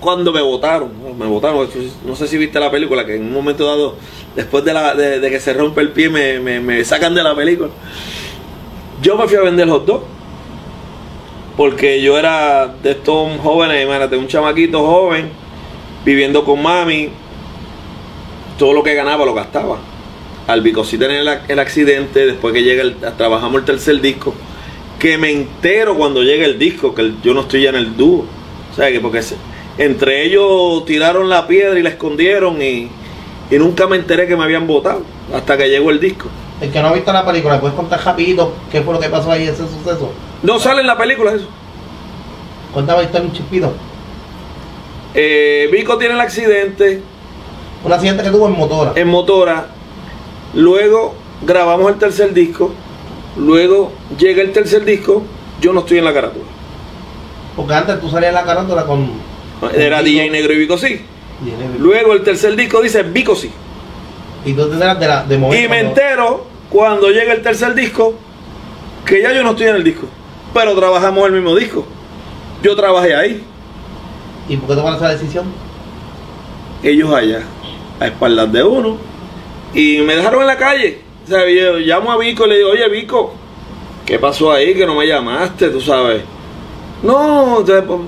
Cuando me votaron, me votaron, no sé si viste la película, que en un momento dado, después de, la- de- que se rompe el pie, me, sacan de la película. Yo me fui a vender hot dog. Porque yo era de estos jóvenes, imagínate, un chamaquito joven, viviendo con mami, todo lo que ganaba lo gastaba. Al Bicosí tener el, el accidente, después que llega el, trabajamos el tercer disco, que me entero cuando llega el disco, que yo no estoy ya en el dúo. O sea, que porque se- entre ellos tiraron la piedra y la escondieron y, y nunca me enteré que me habían votado hasta que llegó el disco. El que no ha visto la película, ¿puedes contar rapidito qué fue lo que pasó ahí, ese suceso? No sale en la película eso. Cuéntame historia un chispito. Eh, Vico tiene el accidente. Un accidente que tuvo en motora. En motora. Luego grabamos el tercer disco. Luego llega el tercer disco. Yo no estoy en la carátula. Porque antes tú salías la carátula con. Era con DJ. Negro y Vico sí. Luego el tercer disco dice Vico sí. Y tú te de, la, de momento. Y me entero cuando llega el tercer disco que ya yo no estoy en el disco. Pero trabajamos el mismo disco. Yo trabajé ahí. ¿Y por qué tomaron esa decisión? ellos allá, a espaldas de uno, y me dejaron en la calle. O sea, yo llamo a Vico y le digo, oye Vico, ¿qué pasó ahí? Que no me llamaste, tú sabes. No,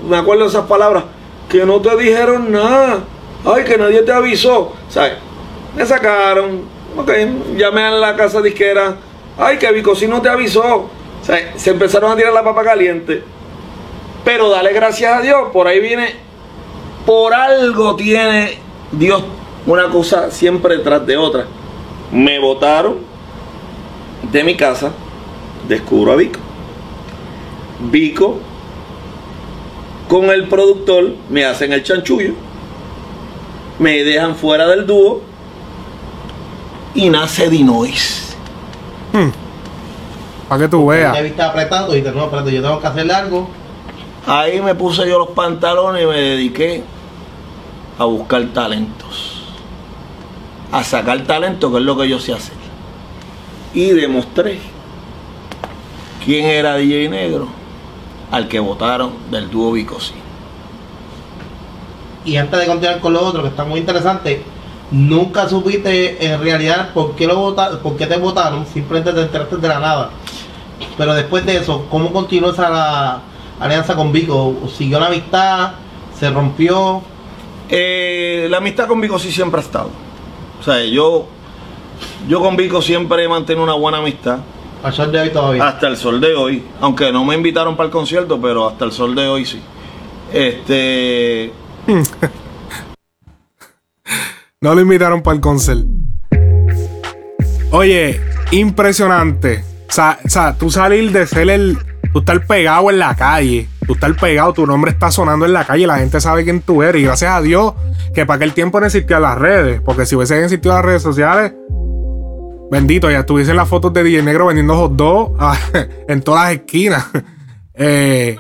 me acuerdo esas palabras, que no te dijeron nada. Ay, que nadie te avisó. ¿Sabes? Me sacaron, ok, llamé a la casa disquera. Ay, que Vico si no te avisó. Sea, se empezaron a tirar la papa caliente. Pero dale gracias a Dios, por ahí viene por algo tiene Dios una cosa siempre tras de otra. Me botaron de mi casa, descubro a Vico. Vico con el productor me hacen el chanchullo, me dejan fuera del dúo y nace Dinois. Para que tú veas. Y no, espérate, yo tengo que hacer algo. Ahí me puse yo los pantalones y me dediqué a buscar talentos. A sacar talento, que es lo que yo sé hacer. Y demostré quién era DJ Negro al que votaron del dúo Vicosí. Y antes de continuar con lo otro, que está muy interesante, nunca supiste en realidad por qué, lo vota, por qué te votaron, simplemente te enteraste de la nada. Pero después de eso, ¿cómo continuó esa la- alianza con Vico? ¿Siguió la amistad? ¿Se rompió? Eh, la amistad con Vico sí siempre ha estado. O sea, yo, yo con Vico siempre he mantenido una buena amistad. Al sol de hoy todavía. Hasta el sol de hoy. Aunque no me invitaron para el concierto, pero hasta el sol de hoy sí. Este. No lo invitaron para el concert. Oye, impresionante. O sea, o sea, tú salir de ser el. Tú estar pegado en la calle. tú estar pegado, tu nombre está sonando en la calle, la gente sabe quién tú eres. Y gracias a Dios que para aquel tiempo no existían las redes, porque si hubiesen existido las redes sociales, bendito, ya estuviesen las fotos de DJ Negro vendiendo hot dogs ah, en todas las esquinas. Eh,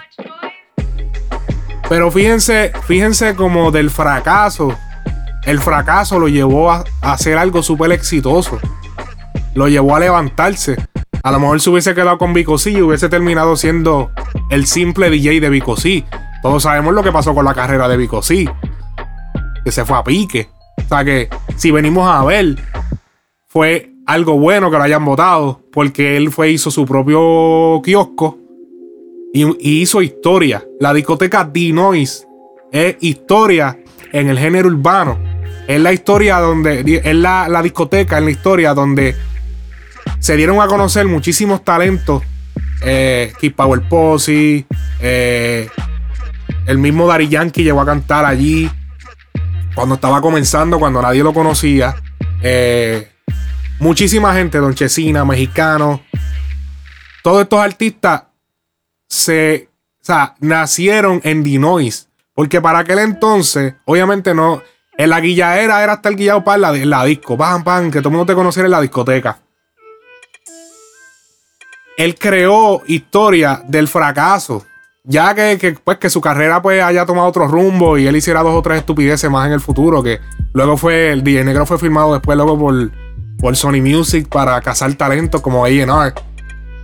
pero fíjense, fíjense como del fracaso, el fracaso lo llevó a, a hacer algo súper exitoso. Lo llevó a levantarse. A lo mejor se hubiese quedado con Vico C y hubiese terminado siendo el simple DJ de Vico C. Todos sabemos lo que pasó con la carrera de Vico C. Que se fue a pique. O sea que si venimos a ver, fue algo bueno que lo hayan votado. Porque él fue, hizo su propio kiosco. Y, hizo historia. La discoteca D-Noise es historia en el género urbano. Es la historia donde. Es la, la discoteca en la historia donde se dieron a conocer muchísimos talentos. Eh, Keith Power Posse, eh, el mismo Dari Yankee llegó a cantar allí cuando estaba comenzando, cuando nadie lo conocía. Eh, muchísima gente, Don Chesina, mexicano. Todos estos artistas se, o sea, nacieron en Dinois. Porque para aquel entonces, obviamente no. En la guillaera era estar guillado para la, disco. Pam, pam, que todo el mundo te conociera en la discoteca él creó historia del fracaso. Ya que, pues, que su carrera pues, haya tomado otro rumbo y él hiciera dos o tres estupideces más en el futuro. Que luego fue, el DJ Negro fue firmado después luego por, por Sony Music para cazar talento como A&R.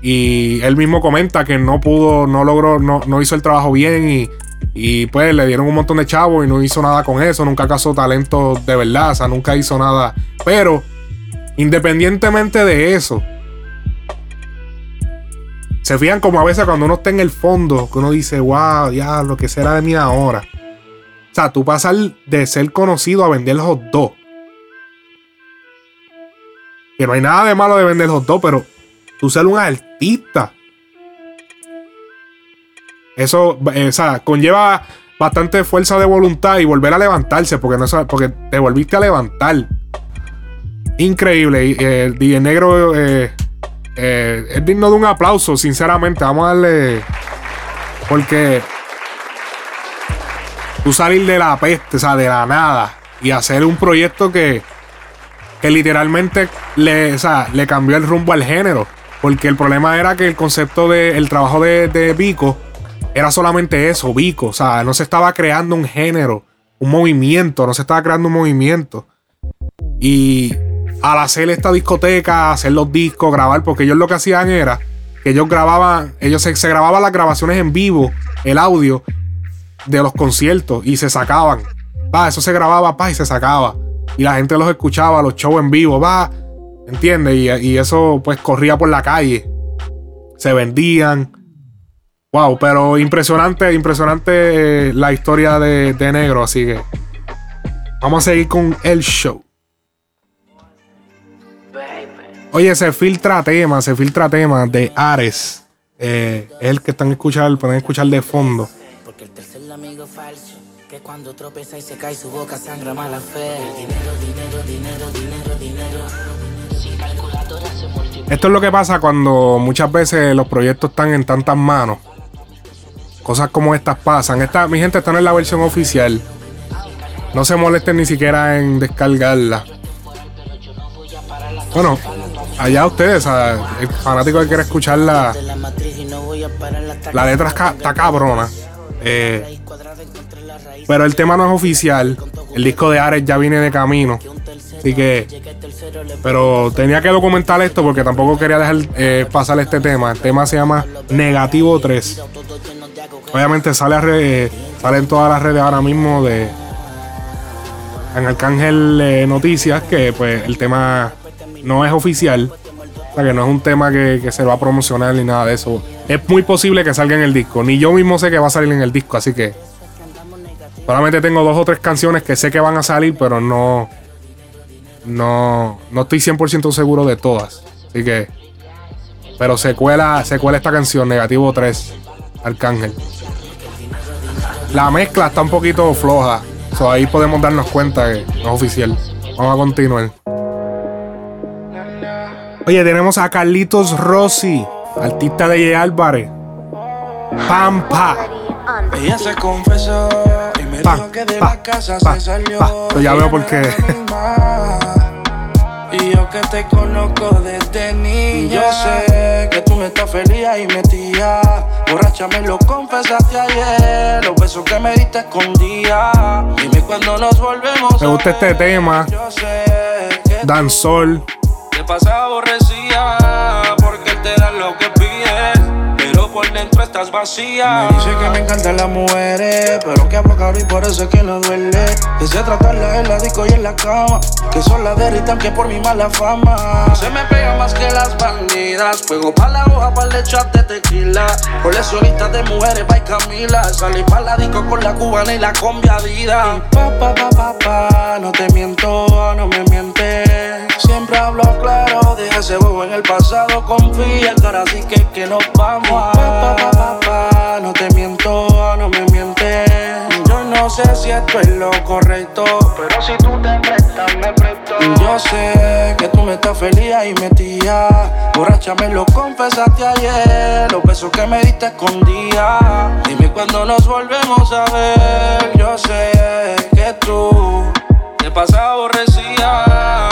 Y él mismo comenta que no pudo, no logró, no, no hizo el trabajo bien y, y, pues le dieron un montón de chavos y no hizo nada con eso. Nunca cazó talento de verdad, o sea, nunca hizo nada. Pero, independientemente de eso, se fijan como a veces cuando uno está en el fondo, que uno dice, wow, ya, lo que será de mí ahora. O sea, tú pasas de ser conocido a vender hot dog. Que no hay nada de malo de vender hot dog, pero tú ser un artista. Eso, eh, o sea, conlleva bastante fuerza de voluntad y volver a levantarse, porque, no, porque te volviste a levantar. Increíble. Y, eh, el DJ Negro eh, es digno de un aplauso, sinceramente. Vamos a darle. Porque tú salir de la peste, o sea, de la nada, y hacer un proyecto que, que literalmente le, o sea, le cambió el rumbo al género. Porque el problema era que el concepto del trabajo de, de Vico era solamente eso, Vico. O sea, no se estaba creando un género, un movimiento, no se estaba creando un movimiento. Y al hacer esta discoteca, hacer los discos, grabar, porque ellos lo que hacían era que ellos grababan, ellos se, grababan las grabaciones en vivo, el audio de los conciertos y se sacaban. Va, eso se grababa, pa, y se sacaba. Y la gente los escuchaba, los shows en vivo, va, ¿entiendes? Y, eso pues corría por la calle. Se vendían. Wow, pero impresionante, impresionante la historia de, de Negro, así que vamos a seguir con el show. Oye, se filtra tema, se filtra tema de Ares. Eh, es el que están escuchando, pueden escuchar de fondo. Porque el tercer amigo falso, que cuando tropeza y se cae su boca sangra mala fe. Dinero, dinero, dinero, dinero, dinero. Sin calculadora se multiplica. Esto es lo que pasa cuando muchas veces los proyectos están en tantas manos. Cosas como estas pasan. Esta, mi gente, está en la versión oficial. No se molesten ni siquiera en descargarla. Bueno, allá ustedes, el fanático que quiere escuchar la, la letra está cabrona. Eh, pero el tema no es oficial. El disco de Ares ya viene de camino. Así que. Pero tenía que documentar esto porque tampoco quería dejar eh, pasar este tema. El tema se llama Negativo 3. Obviamente sale, a sale en todas las redes ahora mismo de. En Arcángel eh, Noticias, que pues el tema no es oficial. O sea, que no es un tema que, se va a promocionar ni nada de eso. Es muy posible que salga en el disco. Ni yo mismo sé que va a salir en el disco, así que. Solamente tengo dos o tres canciones que sé que van a salir, pero no. No, no estoy 100% seguro de todas. Así que. Pero se cuela, se cuela esta canción, Negativo 3, Arcángel. La mezcla está un poquito floja. So, ahí podemos darnos cuenta que no es oficial. Vamos a continuar. Oye, tenemos a Carlitos Rossi, artista de J. Álvarez. Pampa. Ella se confesó Pa, pa, pa. Pues ya veo por qué. Y yo que te conozco desde niña. Yo sé que tú no estás feliz y metía. Borracha me lo confesaste ayer. Los besos que me diste escondía. Dime cuando nos volvemos Me gusta este tema. Yo sé que Danzol. te pasa aborrecida porque te da lo que dentro estás vacía. Me dice que me encantan las mujeres, pero que hablo caro y por eso es que no duele. Se tratarla en la disco y en la cama, que son las derritan que por mi mala fama. Se me pega más que las bandidas, fuego pa' la hoja, pa' le echarte tequila. Coleccionistas de mujeres, pa' Camila. Salí pa' la disco con la cubana y la conviadida. Y pa, pa, pa, pa, pa, no te miento, no me mientes. Siempre hablo claro, deja ese bobo en el pasado, confía que ahora sí que, que nos vamos a pa, pa, pa, pa, no te miento, no me mientes. Yo no sé si esto es lo correcto, pero si tú te prestas, me presto. Yo sé que tú no estás feliz y metía. Borracha me lo confesaste ayer, los besos que me diste escondía. Dime cuando nos volvemos a ver. Yo sé que tú te pasas aborrecida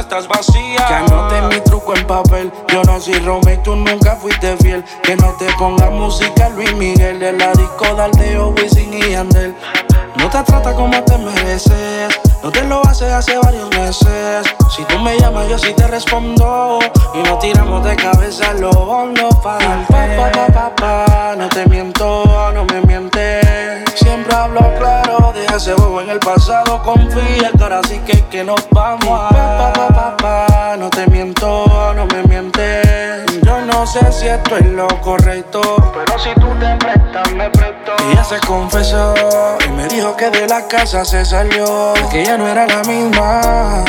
estás vacía. Que anote mi truco en papel. Yo no soy Romeo tú nunca fuiste fiel. Que no te ponga música Luis Miguel de la disco Daldeo, Wisin y Yandel. No te trata como te mereces. No te lo hace hace varios meses. Si tú me llamas, yo sí te respondo. Y nos tiramos de cabeza los hondos para. Pa, pa, pa, pa, no te miento, no me mientes. Siempre hablo claro, deja ese bobo en el pasado. Confía que ahora sí que, que nos vamos a. Pa, pa, pa, no te miento, no me mientes. Yo no sé si esto es lo correcto, pero si tú te prestas, me presto. Ella se confesó y me dijo que de la casa se salió, que ella no era la misma.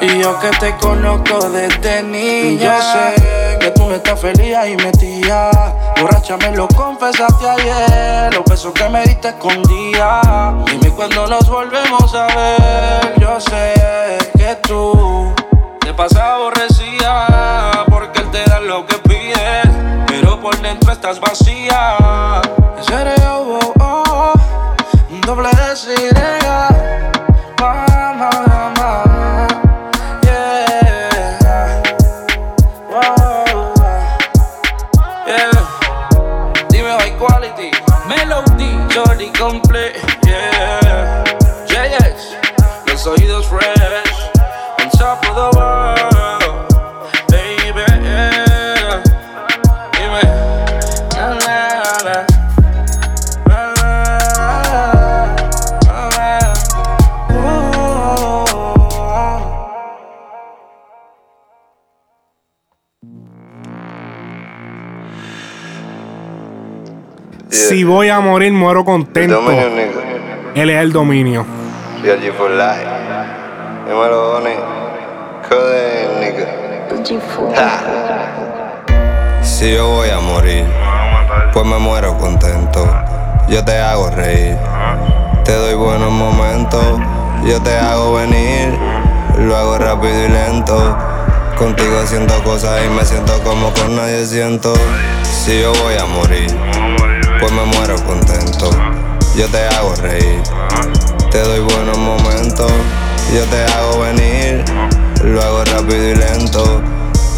Y yo que te conozco desde niña. Yo sé que tú estás feliz y metía. Borracha me lo confesaste ayer. Los besos que me diste escondía. Dime cuando nos volvemos a ver. Yo sé que tú te pasas aborrecida porque él te da lo que por dentro estás vacía. Eres yo, oh, oh, doble S y Mama, mama, yeah. Yeah. Dime high quality, melody, Jordi complete, Si voy a morir, muero contento. Dominio, nigga. Él es el dominio. CRG for life. Dímelo. Code, nigga. Si yo voy a morir, pues me muero contento. Yo te hago reír, te doy buenos momentos. Yo te hago venir, lo hago rápido y lento. Contigo haciendo cosas y me siento como con nadie siento. Si yo voy a morir, pues me muero contento. Yo te hago reír, te doy buenos momentos. Yo te hago venir, lo hago rápido y lento.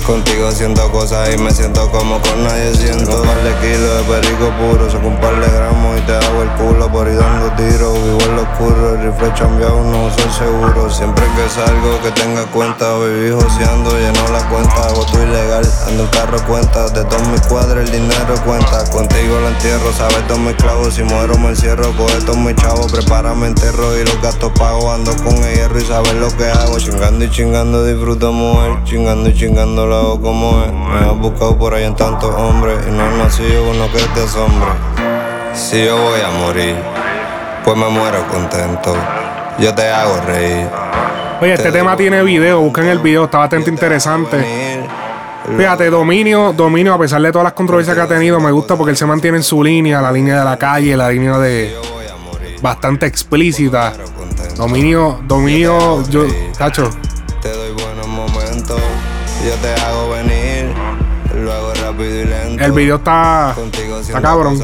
Contigo haciendo cosas y me siento como con nadie siento. Un par de kilos de perico puro, saco un par de gramos y te hago el culo por ir dando tiros. Vivo en lo oscuro, el rifle chambeado, no soy seguro. Siempre que salgo que tenga cuenta, viví joseando, lleno la cuenta, hago tu ilegal. Ando en carro cuenta, de todos mis cuadros el dinero cuenta. Contigo lo entierro, sabes todos mis clavos, si muero me encierro. Coge todos mis chavos, prepárame enterro y los gastos pago. Ando con el hierro y sabes lo que hago. Chingando y chingando, disfruto mujer. Chingando y chingando lo hago como es. Me has buscado por ahí en tantos hombres y no he nacido uno que te asombre. Si yo voy a morir, pues me muero contento. Yo te hago reír. Oye, este tema tiene video. Busquen el video, está bastante interesante. Fíjate, Dominio, Dominio, a pesar de todas las controversias que ha tenido, me gusta porque él se mantiene en su línea, la línea de la calle, la línea de bastante explícita. Dominio, Dominio, yo, cacho, Te doy buenos momentos, yo te El video está, está cabrón.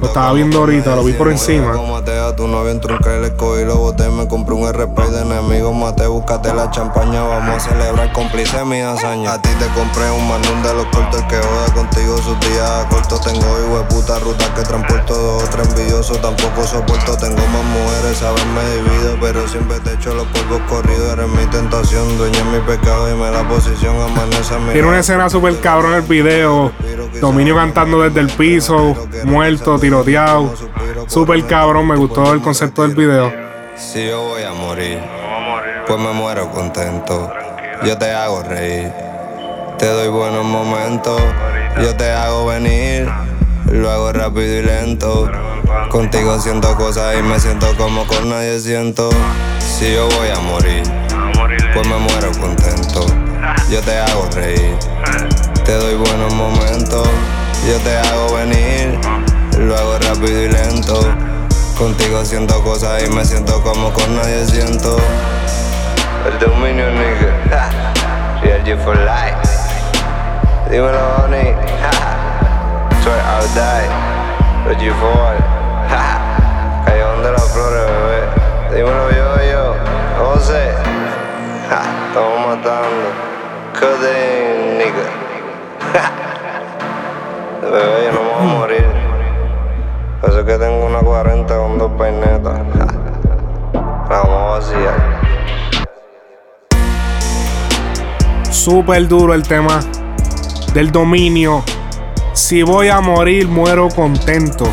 Lo estaba viendo ahorita, lo vi por encima. Matea, tu novio entró un que le escogí, lo boté, me compré un RP de enemigos, mate, búscate la champaña, vamos a celebrar cómplice mi hazaña. A ti te compré un manón de los cortos, que joda contigo cortos, tengo hijo de puta ruta que transporto dos o tres envidiosos, tampoco soporto, tengo más mujeres, sabes me divido, pero siempre te echo los polvos corridos, eres mi tentación, dueña mi pecado, dime la posición, amanece a mi Tiene una escena súper cabrón el video. Dominio cantando desde el piso, muerto, tiroteado. Súper cabrón, me gustó el concepto del video. Si yo voy a morir, pues me muero contento. Yo te hago reír, te doy buenos momentos. Yo te hago venir, lo hago rápido y lento. Contigo siento cosas y me siento como con nadie siento. Si yo voy a morir, pues me muero contento. Yo te hago reír, te doy buenos momentos. Yo te hago venir, lo hago rápido y lento. Contigo siento cosas y me siento como con nadie siento. El dominio, nigga. Real for life. Dímelo, honey. Soy or die. Real G for. Callejón de las flores, bebé. Dímelo, yo, yo. José. Ja, Estamos matando. Coding, nigga. Bebé, yo no me voy a morir. Por eso es que tengo una 40 con dos peinetas. La vamos a vaciar. Súper duro el tema del dominio. Si voy a morir, muero contento.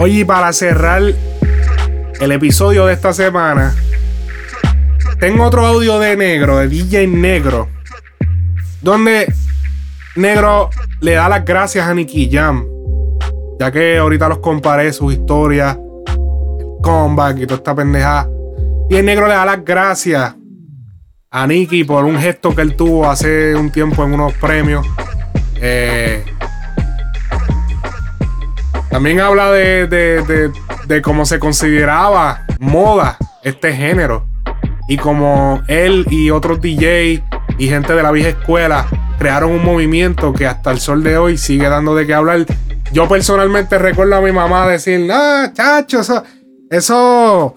Oye, para cerrar el episodio de esta semana, tengo otro audio de Negro, de DJ Negro, donde Negro le da las gracias a Nicky Jam, ya que ahorita los comparé sus historias, el comeback y toda esta pendejada. Y el Negro le da las gracias a Nicky por un gesto que él tuvo hace un tiempo en unos premios. Eh, también habla de, de, de, de cómo se consideraba moda este género. Y como él y otros DJ y gente de la vieja escuela crearon un movimiento que hasta el sol de hoy sigue dando de qué hablar. Yo personalmente recuerdo a mi mamá decir, ah, chacho, eso, eso,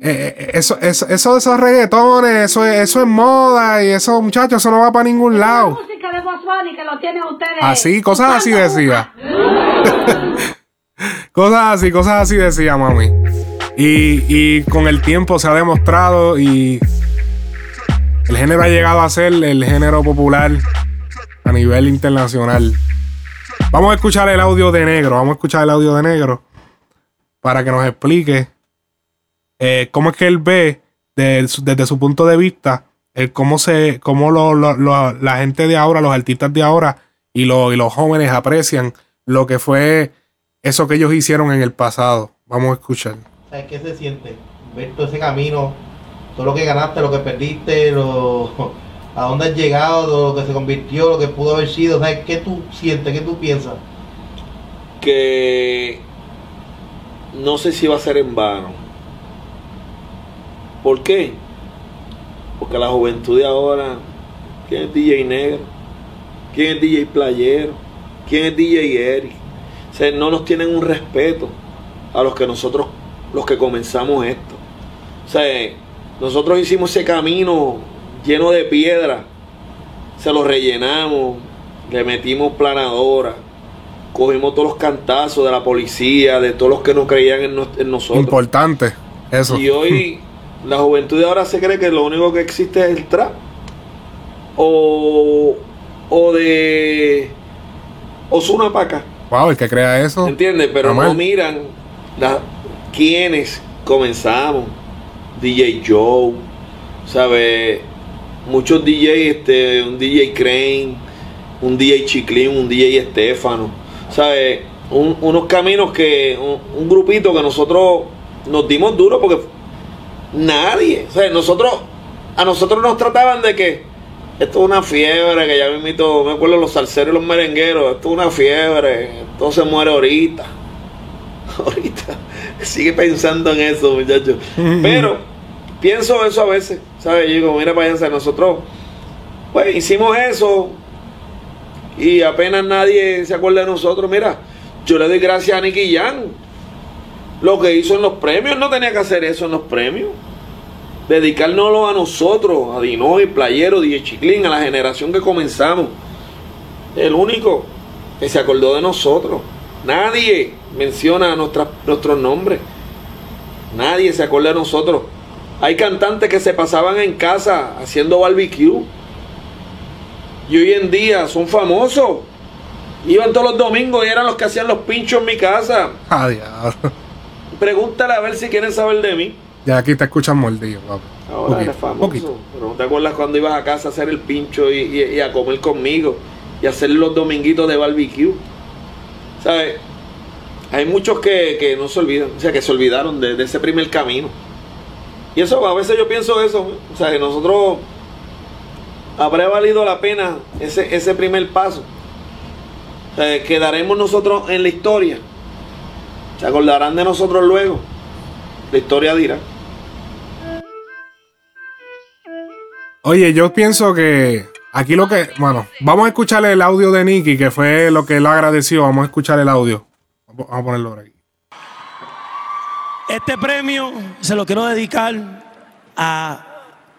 eh, eso, eso, eso de esos reggaetones, eso, es- eso es moda y eso, muchachos, eso no va para ningún lado. música de que lo tienen ustedes. Así, cosas así decía. cosas así, cosas así decía mami. Y, con el tiempo se ha demostrado y el género ha llegado a ser el género popular a nivel internacional. Vamos a escuchar el audio de negro, vamos a escuchar el audio de negro para que nos explique eh, cómo es que él ve desde su punto de vista el cómo se cómo la gente de ahora, los artistas de ahora y, y los jóvenes aprecian lo que fue eso que ellos hicieron en el pasado. Vamos a escuchar. ¿Sabes qué se siente? Ver todo ese camino, todo lo que ganaste, lo que perdiste, a dónde has llegado, lo que se convirtió, lo que pudo haber sido. ¿Sabes qué tú sientes? ¿Qué tú piensas? que no sé si va a ser en vano. ¿Por qué? Porque la juventud de ahora, ¿quién es DJ Negro? ¿Quién es DJ Playero? ¿Quién es DJ Eric? O sea, no nos tienen un respeto a los que nosotros, los que comenzamos esto. O sea, nosotros hicimos ese camino lleno de piedra, se lo rellenamos, le metimos planadora, cogimos todos los cantazos de la policía, de todos los que no creían en, nos- en nosotros. Importante. Eso. Y hoy la juventud de ahora se cree que lo único que existe es el trap. O, o de Osuna acá. Wow, el que crea eso. ¿Entiendes? Pero no miran la, quiénes comenzamos. DJ Joe, ¿sabes? Muchos DJ, este, un DJ Crane, un DJ Chiclín, un DJ Estefano, ¿sabes? Un- unos caminos que, un, grupito que nosotros nos dimos duro porque nadie, sea, nosotros, a nosotros nos trataban de que Esto es una fiebre que ya me invito, me acuerdo los salseros y los merengueros. Esto es una fiebre. Esto se muere ahorita. Ahorita. Sigue pensando en eso, muchachos. Pero pienso eso a veces. ¿Sabes? Yo digo, mira, váyanse, nosotros, pues hicimos eso. Y apenas nadie se acuerda de nosotros. Mira, yo le doy gracias a Nicky Jan. Lo que hizo en los premios, no tenía que hacer eso en los premios dedicárnoslo a nosotros, a Dinoy, Playero, DJ Chiclín, a la generación que comenzamos. El único que se acordó de nosotros. Nadie menciona nuestra, nuestros nombres. Nadie se acuerda de nosotros. Hay cantantes que se pasaban en casa haciendo barbecue. Y hoy en día son famosos. Iban todos los domingos y eran los que hacían los pinchos en mi casa. Adiós. Pregúntale a ver si quieren saber de mí. Ya aquí te escuchan mordido, papi. Ahora Poquito, eres famoso. poquito. Pero ¿no te acuerdas cuando ibas a casa a hacer el pincho y, y- y a comer conmigo? Y hacer los dominguitos de barbecue. ¿Sabes? Hay muchos que, que no se olvidan, o sea, que se olvidaron de, de ese primer camino. Y eso, a veces yo pienso eso, o sea, que nosotros habrá valido la pena ese, ese primer paso. O sea, quedaremos nosotros en la historia. Se acordarán de nosotros luego. La historia dirá. Oye, yo pienso que aquí lo que. Bueno, vamos a escuchar el audio de Nicky, que fue lo que él agradeció. Vamos a escuchar el audio. Vamos a ponerlo por aquí. Este premio se lo quiero dedicar a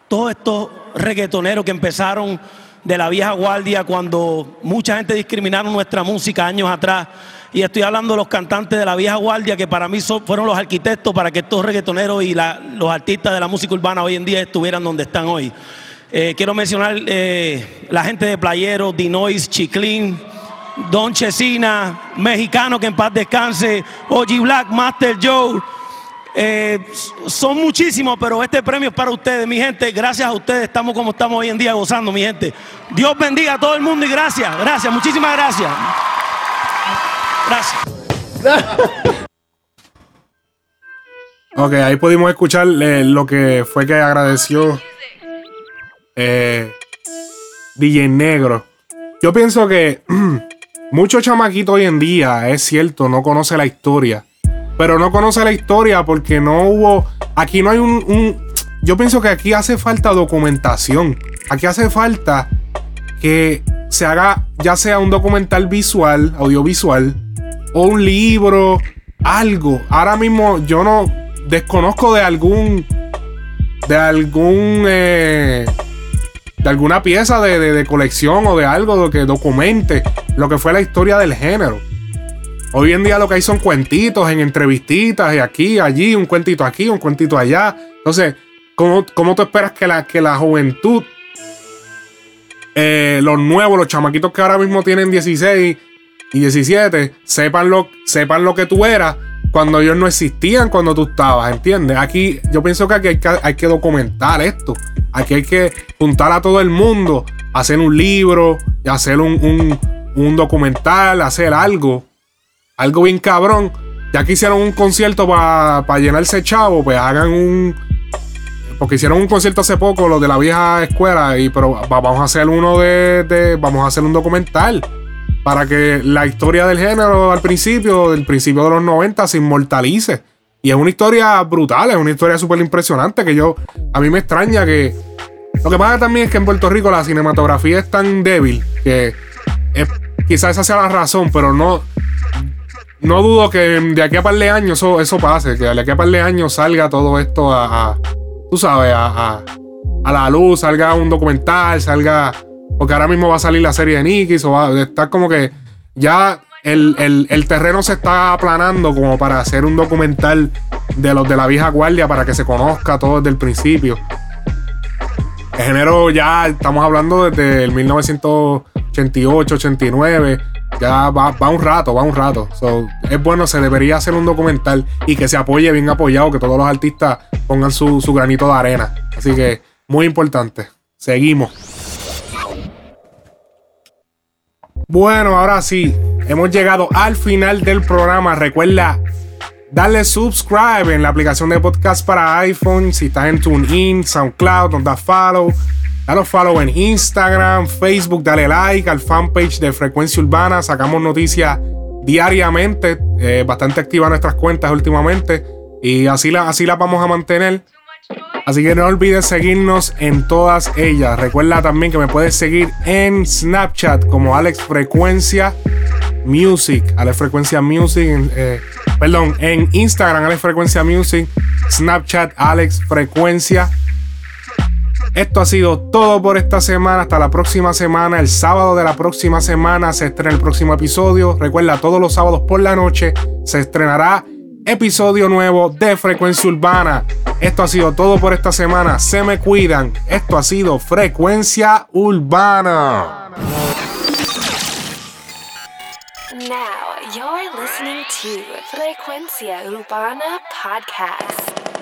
todos estos reggaetoneros que empezaron de la vieja guardia cuando mucha gente discriminaron nuestra música años atrás. Y estoy hablando de los cantantes de la vieja guardia que para mí fueron los arquitectos para que estos reggaetoneros y los artistas de la música urbana hoy en día estuvieran donde están hoy. Eh, quiero mencionar eh, la gente de Playero, Dinois, Chiclín, Don Chesina, mexicano que en paz descanse, OG Black, Master Joe. Eh, son muchísimos, pero este premio es para ustedes, mi gente. Gracias a ustedes estamos como estamos hoy en día gozando, mi gente. Dios bendiga a todo el mundo y gracias, gracias, muchísimas gracias. Gracias. Ok, ahí pudimos escuchar lo que fue que agradeció eh, DJ Negro. Yo pienso que muchos chamaquitos hoy en día, es cierto, no conoce la historia. Pero no conoce la historia porque no hubo. Aquí no hay un. yo pienso que aquí hace falta documentación. Aquí hace falta que se haga ya sea un documental visual, audiovisual, o un libro, algo. Ahora mismo yo no desconozco de algún. de algún. eh, de alguna pieza de, de- colección o de algo que documente lo que fue la historia del género. Hoy en día lo que hay son cuentitos en entrevistitas y aquí, allí, un cuentito aquí, un cuentito allá. Entonces, ¿cómo, cómo tú esperas que la, que la juventud, eh, los nuevos, los chamaquitos que ahora mismo tienen 16 y 17, sepan lo, sepan lo que tú eras cuando ellos no existían cuando tú estabas, ¿entiendes? Aquí yo pienso que aquí hay que, documentar esto. Aquí hay que juntar a todo el mundo, hacer un libro, hacer un, un, documental, hacer algo algo bien cabrón. Ya que hicieron un concierto para llenarse chavo, pues hagan un. Porque hicieron un concierto hace poco, los de la vieja escuela, y pero va- vamos a hacer uno de- Vamos a hacer un documental. Para que la historia del género al principio, del principio de los 90, se inmortalice. Y es una historia brutal, es una historia súper impresionante que yo. A mí me extraña que. Lo que pasa también es que en Puerto Rico la cinematografía es tan débil que. es- quizás esa sea la razón, pero no. No dudo que de aquí a par de años eso, eso pase, que de aquí a par de años salga todo esto a, a- tú sabes, a, a- a la luz, salga un documental, salga, porque ahora mismo va a salir la serie de Nicky, o va a estar como que ya el, el- el terreno se está aplanando como para hacer un documental de los de la vieja guardia para que se conozca todo desde el principio. El género ya estamos hablando desde el 1988, 89. Ya va, va un rato, va un rato. So, es bueno, se debería hacer un documental y que se apoye bien apoyado, que todos los artistas pongan su, su granito de arena. Así que, muy importante. Seguimos. Bueno, ahora sí, hemos llegado al final del programa. Recuerda darle subscribe en la aplicación de podcast para iPhone. Si estás en TuneIn, SoundCloud, nos da follow. Dale follow en Instagram, Facebook, dale like al fanpage de Frecuencia Urbana. Sacamos noticias diariamente, eh, bastante activas nuestras cuentas últimamente. Y así las así la vamos a mantener. Así que no olvides seguirnos en todas ellas. Recuerda también que me puedes seguir en Snapchat como Alex Frecuencia Music. Alex Frecuencia Music. Eh, perdón, en Instagram Alex Frecuencia Music. Snapchat Alex Frecuencia. Esto ha sido todo por esta semana. Hasta la próxima semana. El sábado de la próxima semana se estrena el próximo episodio. Recuerda, todos los sábados por la noche se estrenará episodio nuevo de Frecuencia Urbana. Esto ha sido todo por esta semana. Se me cuidan. Esto ha sido Frecuencia Urbana. You're listening to Frecuencia Urbana Podcast.